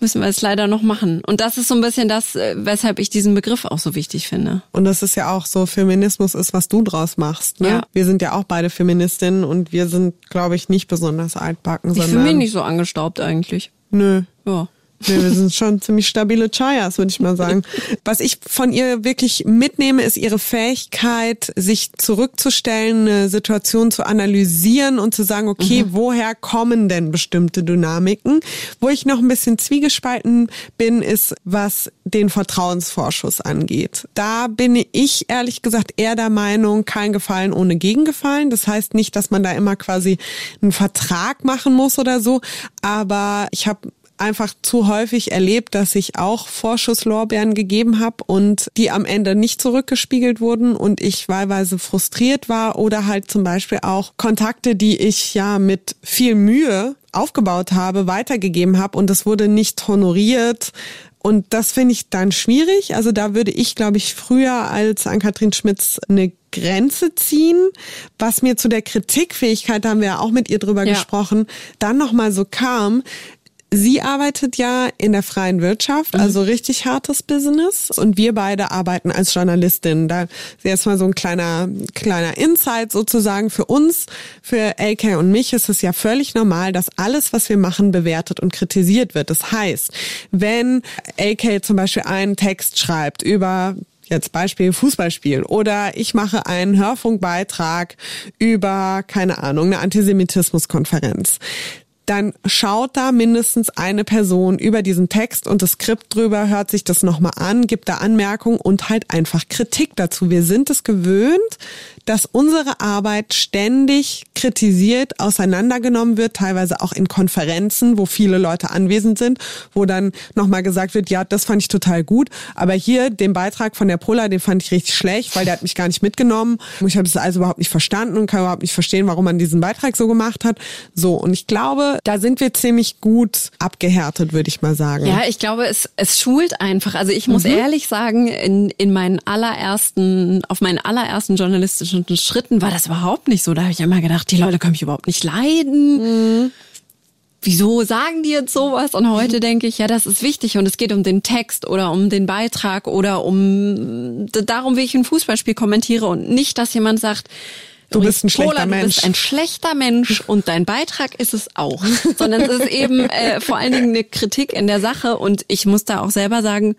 müssen wir es leider noch machen. Und das ist so ein bisschen das, äh, weshalb ich diesen Begriff auch so wichtig finde. Und das ist ja auch so, Feminismus ist, was du draus machst. Ne? Ja. Wir sind ja auch beide Feministinnen und wir sind, glaube ich, nicht besonders altbacken, Ich fühle mich nicht so angestaubt eigentlich. nö. Ja. Nee, wir sind schon ziemlich stabile Chayas, würde ich mal sagen. Was ich von ihr wirklich mitnehme, ist ihre Fähigkeit, sich zurückzustellen, eine Situation zu analysieren und zu sagen, okay, woher kommen denn bestimmte Dynamiken? Wo ich noch ein bisschen zwiegespalten bin, ist, was den Vertrauensvorschuss angeht. Da bin ich ehrlich gesagt eher der Meinung, kein Gefallen ohne Gegengefallen. Das heißt nicht, dass man da immer quasi einen Vertrag machen muss oder so, aber ich habe einfach zu häufig erlebt, dass ich auch Vorschusslorbeeren gegeben habe und die am Ende nicht zurückgespiegelt wurden und ich wahlweise frustriert war oder halt zum Beispiel auch Kontakte, die ich ja mit viel Mühe aufgebaut habe, weitergegeben habe und das wurde nicht honoriert. Und das finde ich dann schwierig. Also da würde ich, glaube ich, früher als Ann-Kathrin Schmitz eine Grenze ziehen. Was mir zu der Kritikfähigkeit, da haben wir ja auch mit ihr drüber Ja. gesprochen, dann nochmal so kam, Sie arbeitet ja in der freien Wirtschaft, also richtig hartes Business. Und wir beide arbeiten als Journalistin. Da ist jetzt mal so ein kleiner, kleiner Insight sozusagen für uns. Für AK und mich ist es ja völlig normal, dass alles, was wir machen, bewertet und kritisiert wird. Das heißt, wenn AK zum Beispiel einen Text schreibt über Jetzt Beispiel Fußballspiel oder ich mache einen Hörfunkbeitrag über, keine Ahnung, eine Antisemitismuskonferenz dann schaut da mindestens eine Person über diesen Text und das Skript drüber, hört sich das nochmal an, gibt da Anmerkungen und halt einfach Kritik dazu. Wir sind es gewöhnt, dass unsere Arbeit ständig kritisiert, auseinandergenommen wird, teilweise auch in Konferenzen, wo viele Leute anwesend sind, wo dann nochmal gesagt wird, ja, das fand ich total gut, aber hier den Beitrag von der Pola, den fand ich richtig schlecht, weil der hat mich gar nicht mitgenommen. Ich habe das also überhaupt nicht verstanden und kann überhaupt nicht verstehen, warum man diesen Beitrag so gemacht hat. So, und ich glaube, da sind wir ziemlich gut abgehärtet, würde ich mal sagen. Ja, ich glaube, es, es schult einfach. Also ich Mhm. muss ehrlich sagen, in, in meinen allerersten, auf meinen allerersten journalistischen Schritten war das überhaupt nicht so. Da habe ich immer gedacht, die Leute können mich überhaupt nicht leiden. Mhm. Wieso sagen die jetzt sowas? Und heute denke ich, ja, das ist wichtig und es geht um den Text oder um den Beitrag oder um darum, wie ich ein Fußballspiel kommentiere und nicht, dass jemand sagt, Du bist ein schlechter Pola, Du Mensch. bist ein schlechter Mensch (laughs) und dein Beitrag ist es auch. Sondern es ist eben äh, vor allen Dingen eine Kritik in der Sache und ich muss da auch selber sagen,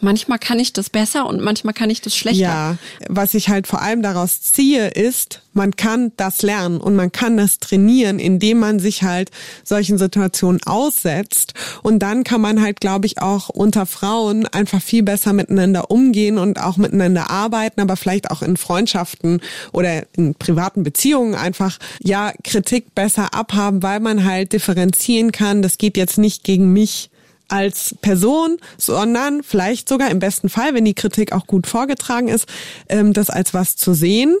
manchmal kann ich das besser und manchmal kann ich das schlechter. Ja, was ich halt vor allem daraus ziehe, ist, man kann das lernen und man kann das trainieren, indem man sich halt solchen Situationen aussetzt. Und dann kann man halt, glaube ich, auch unter Frauen einfach viel besser miteinander umgehen und auch miteinander arbeiten, aber vielleicht auch in Freundschaften oder in privaten Beziehungen einfach, ja, Kritik besser abhaben, weil man halt differenzieren kann. Das geht jetzt nicht gegen mich als Person, sondern vielleicht sogar im besten Fall, wenn die Kritik auch gut vorgetragen ist, ähm, das als was zu sehen,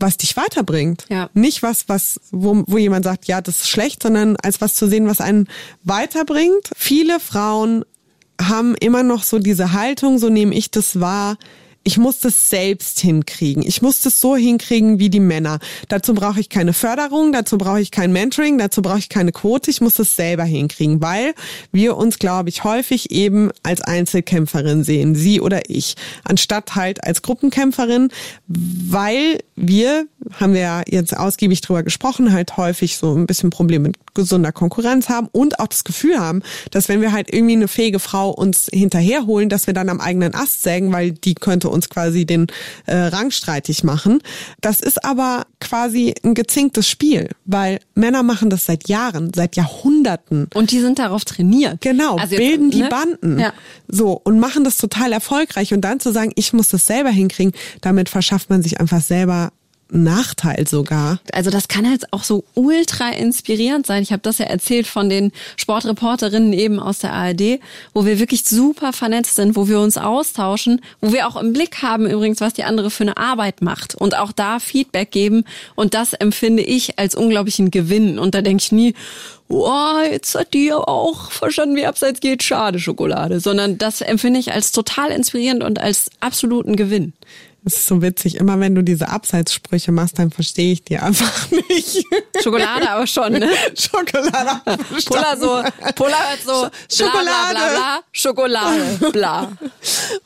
was dich weiterbringt. Ja. Nicht was, was, wo, wo jemand sagt, ja, das ist schlecht, sondern als was zu sehen, was einen weiterbringt. Viele Frauen haben immer noch so diese Haltung, so nehme ich das wahr, ich muss das selbst hinkriegen. Ich muss das so hinkriegen wie die Männer. Dazu brauche ich keine Förderung, dazu brauche ich kein Mentoring, dazu brauche ich keine Quote. Ich muss das selber hinkriegen, weil wir uns, glaube ich, häufig eben als Einzelkämpferin sehen, sie oder ich, anstatt halt als Gruppenkämpferin, weil wir, haben wir ja jetzt ausgiebig drüber gesprochen, halt häufig so ein bisschen Probleme mit gesunder Konkurrenz haben und auch das Gefühl haben, dass wenn wir halt irgendwie eine fähige Frau uns hinterherholen, dass wir dann am eigenen Ast sägen, weil die könnte uns quasi den äh, Rang streitig machen. Das ist aber quasi ein gezinktes Spiel, weil Männer machen das seit Jahren, seit Jahrhunderten. Und die sind darauf trainiert. Genau, Also jetzt, bilden die ne? Banden. Ja. So, und machen das total erfolgreich. Und dann zu sagen, ich muss das selber hinkriegen, damit verschafft man sich einfach selber Nachteil sogar. Also das kann halt auch so ultra inspirierend sein. Ich habe das ja erzählt von den Sportreporterinnen eben aus der ARD, wo wir wirklich super vernetzt sind, wo wir uns austauschen, wo wir auch im Blick haben übrigens, was die andere für eine Arbeit macht und auch da Feedback geben. Und das empfinde ich als unglaublichen Gewinn. Und da denke ich nie, oh, jetzt hat die aber auch verstanden, wie abseits geht, schade Schokolade. Sondern das empfinde ich als total inspirierend und als absoluten Gewinn. Das ist so witzig. Immer wenn du diese Abseitssprüche machst, dann verstehe ich die einfach (laughs) nicht. Schokolade aber schon, ne? (laughs) Schokolade. Polar so, Polar hört so, Schokolade. bla, bla, bla, Schokolade, bla.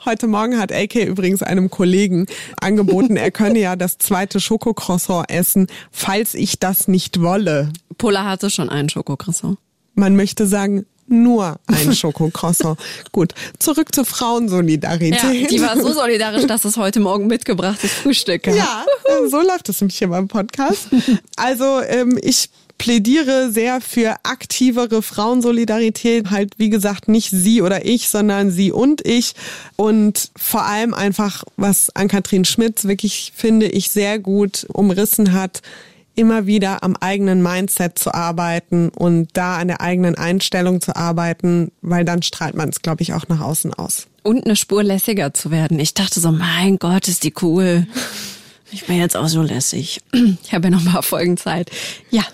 Heute Morgen hat AK übrigens einem Kollegen angeboten, er könne ja das zweite Schokocroissant essen, falls ich das nicht wolle. Polar hatte schon einen Schokocroissant. Man möchte sagen, nur ein Schokocroissant. (laughs) Gut, zurück zur Frauensolidarität. Ja, die war so solidarisch, dass es heute Morgen mitgebrachtes Frühstück gab. Ja, so läuft es nämlich hier beim Podcast. Also ähm, ich plädiere sehr für aktivere Frauensolidarität. Halt, wie gesagt, nicht sie oder ich, sondern sie und ich. Und vor allem einfach, was Ann-Kathrin Schmitz wirklich, finde ich, sehr gut umrissen hat, immer wieder am eigenen Mindset zu arbeiten und da an der eigenen Einstellung zu arbeiten, weil dann strahlt man es, glaube ich, auch nach außen aus. Und eine Spur lässiger zu werden. Ich dachte so, mein Gott, ist die cool. Ich bin jetzt auch so lässig. Ich habe ja noch ein paar Folgen Zeit. Ja.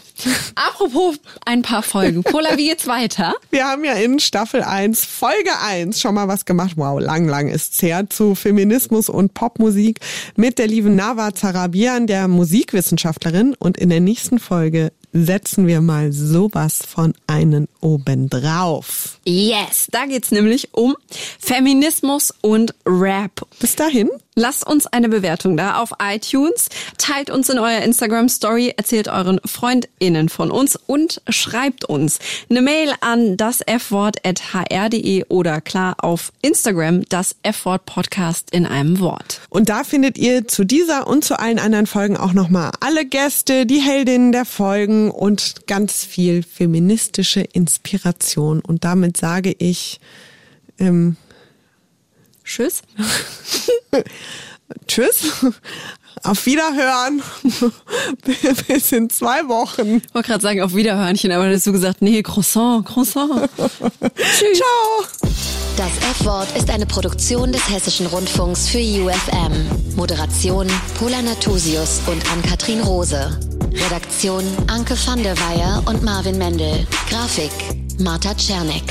Apropos ein paar Folgen. Pola, wie geht's weiter? (laughs) Wir haben ja in Staffel 1, Folge 1 schon mal was gemacht. Wow, lang, lang ist's her zu Feminismus und Popmusik mit der lieben Nava Zarabian, der Musikwissenschaftlerin. Und in der nächsten Folge setzen wir mal sowas von einen obendrauf. Yes, da geht's nämlich um Feminismus und Rap. Bis dahin. Lasst uns eine Bewertung da auf iTunes, teilt uns in eurer Instagram Story, erzählt euren FreundInnen von uns und schreibt uns eine Mail an das F-Wort.hr.de oder klar auf Instagram das F-Wort Podcast in einem Wort. Und da findet ihr zu dieser und zu allen anderen Folgen auch nochmal alle Gäste, die Heldinnen der Folgen und ganz viel feministische Inspiration. Und damit sage ich, ähm, Tschüss. (laughs) Tschüss. Auf Wiederhören. (laughs) Bis in zwei Wochen. Ich wollte gerade sagen, auf Wiederhörnchen, aber dann hast du gesagt, nee, Croissant, Croissant. (laughs) Tschüss. Ciao. Das F-Wort ist eine Produktion des Hessischen Rundfunks für UFM. Moderation Pola Natusius und Ann-Kathrin Rose. Redaktion Anke van der Weyer und Marvin Mendel. Grafik Marta Czernek.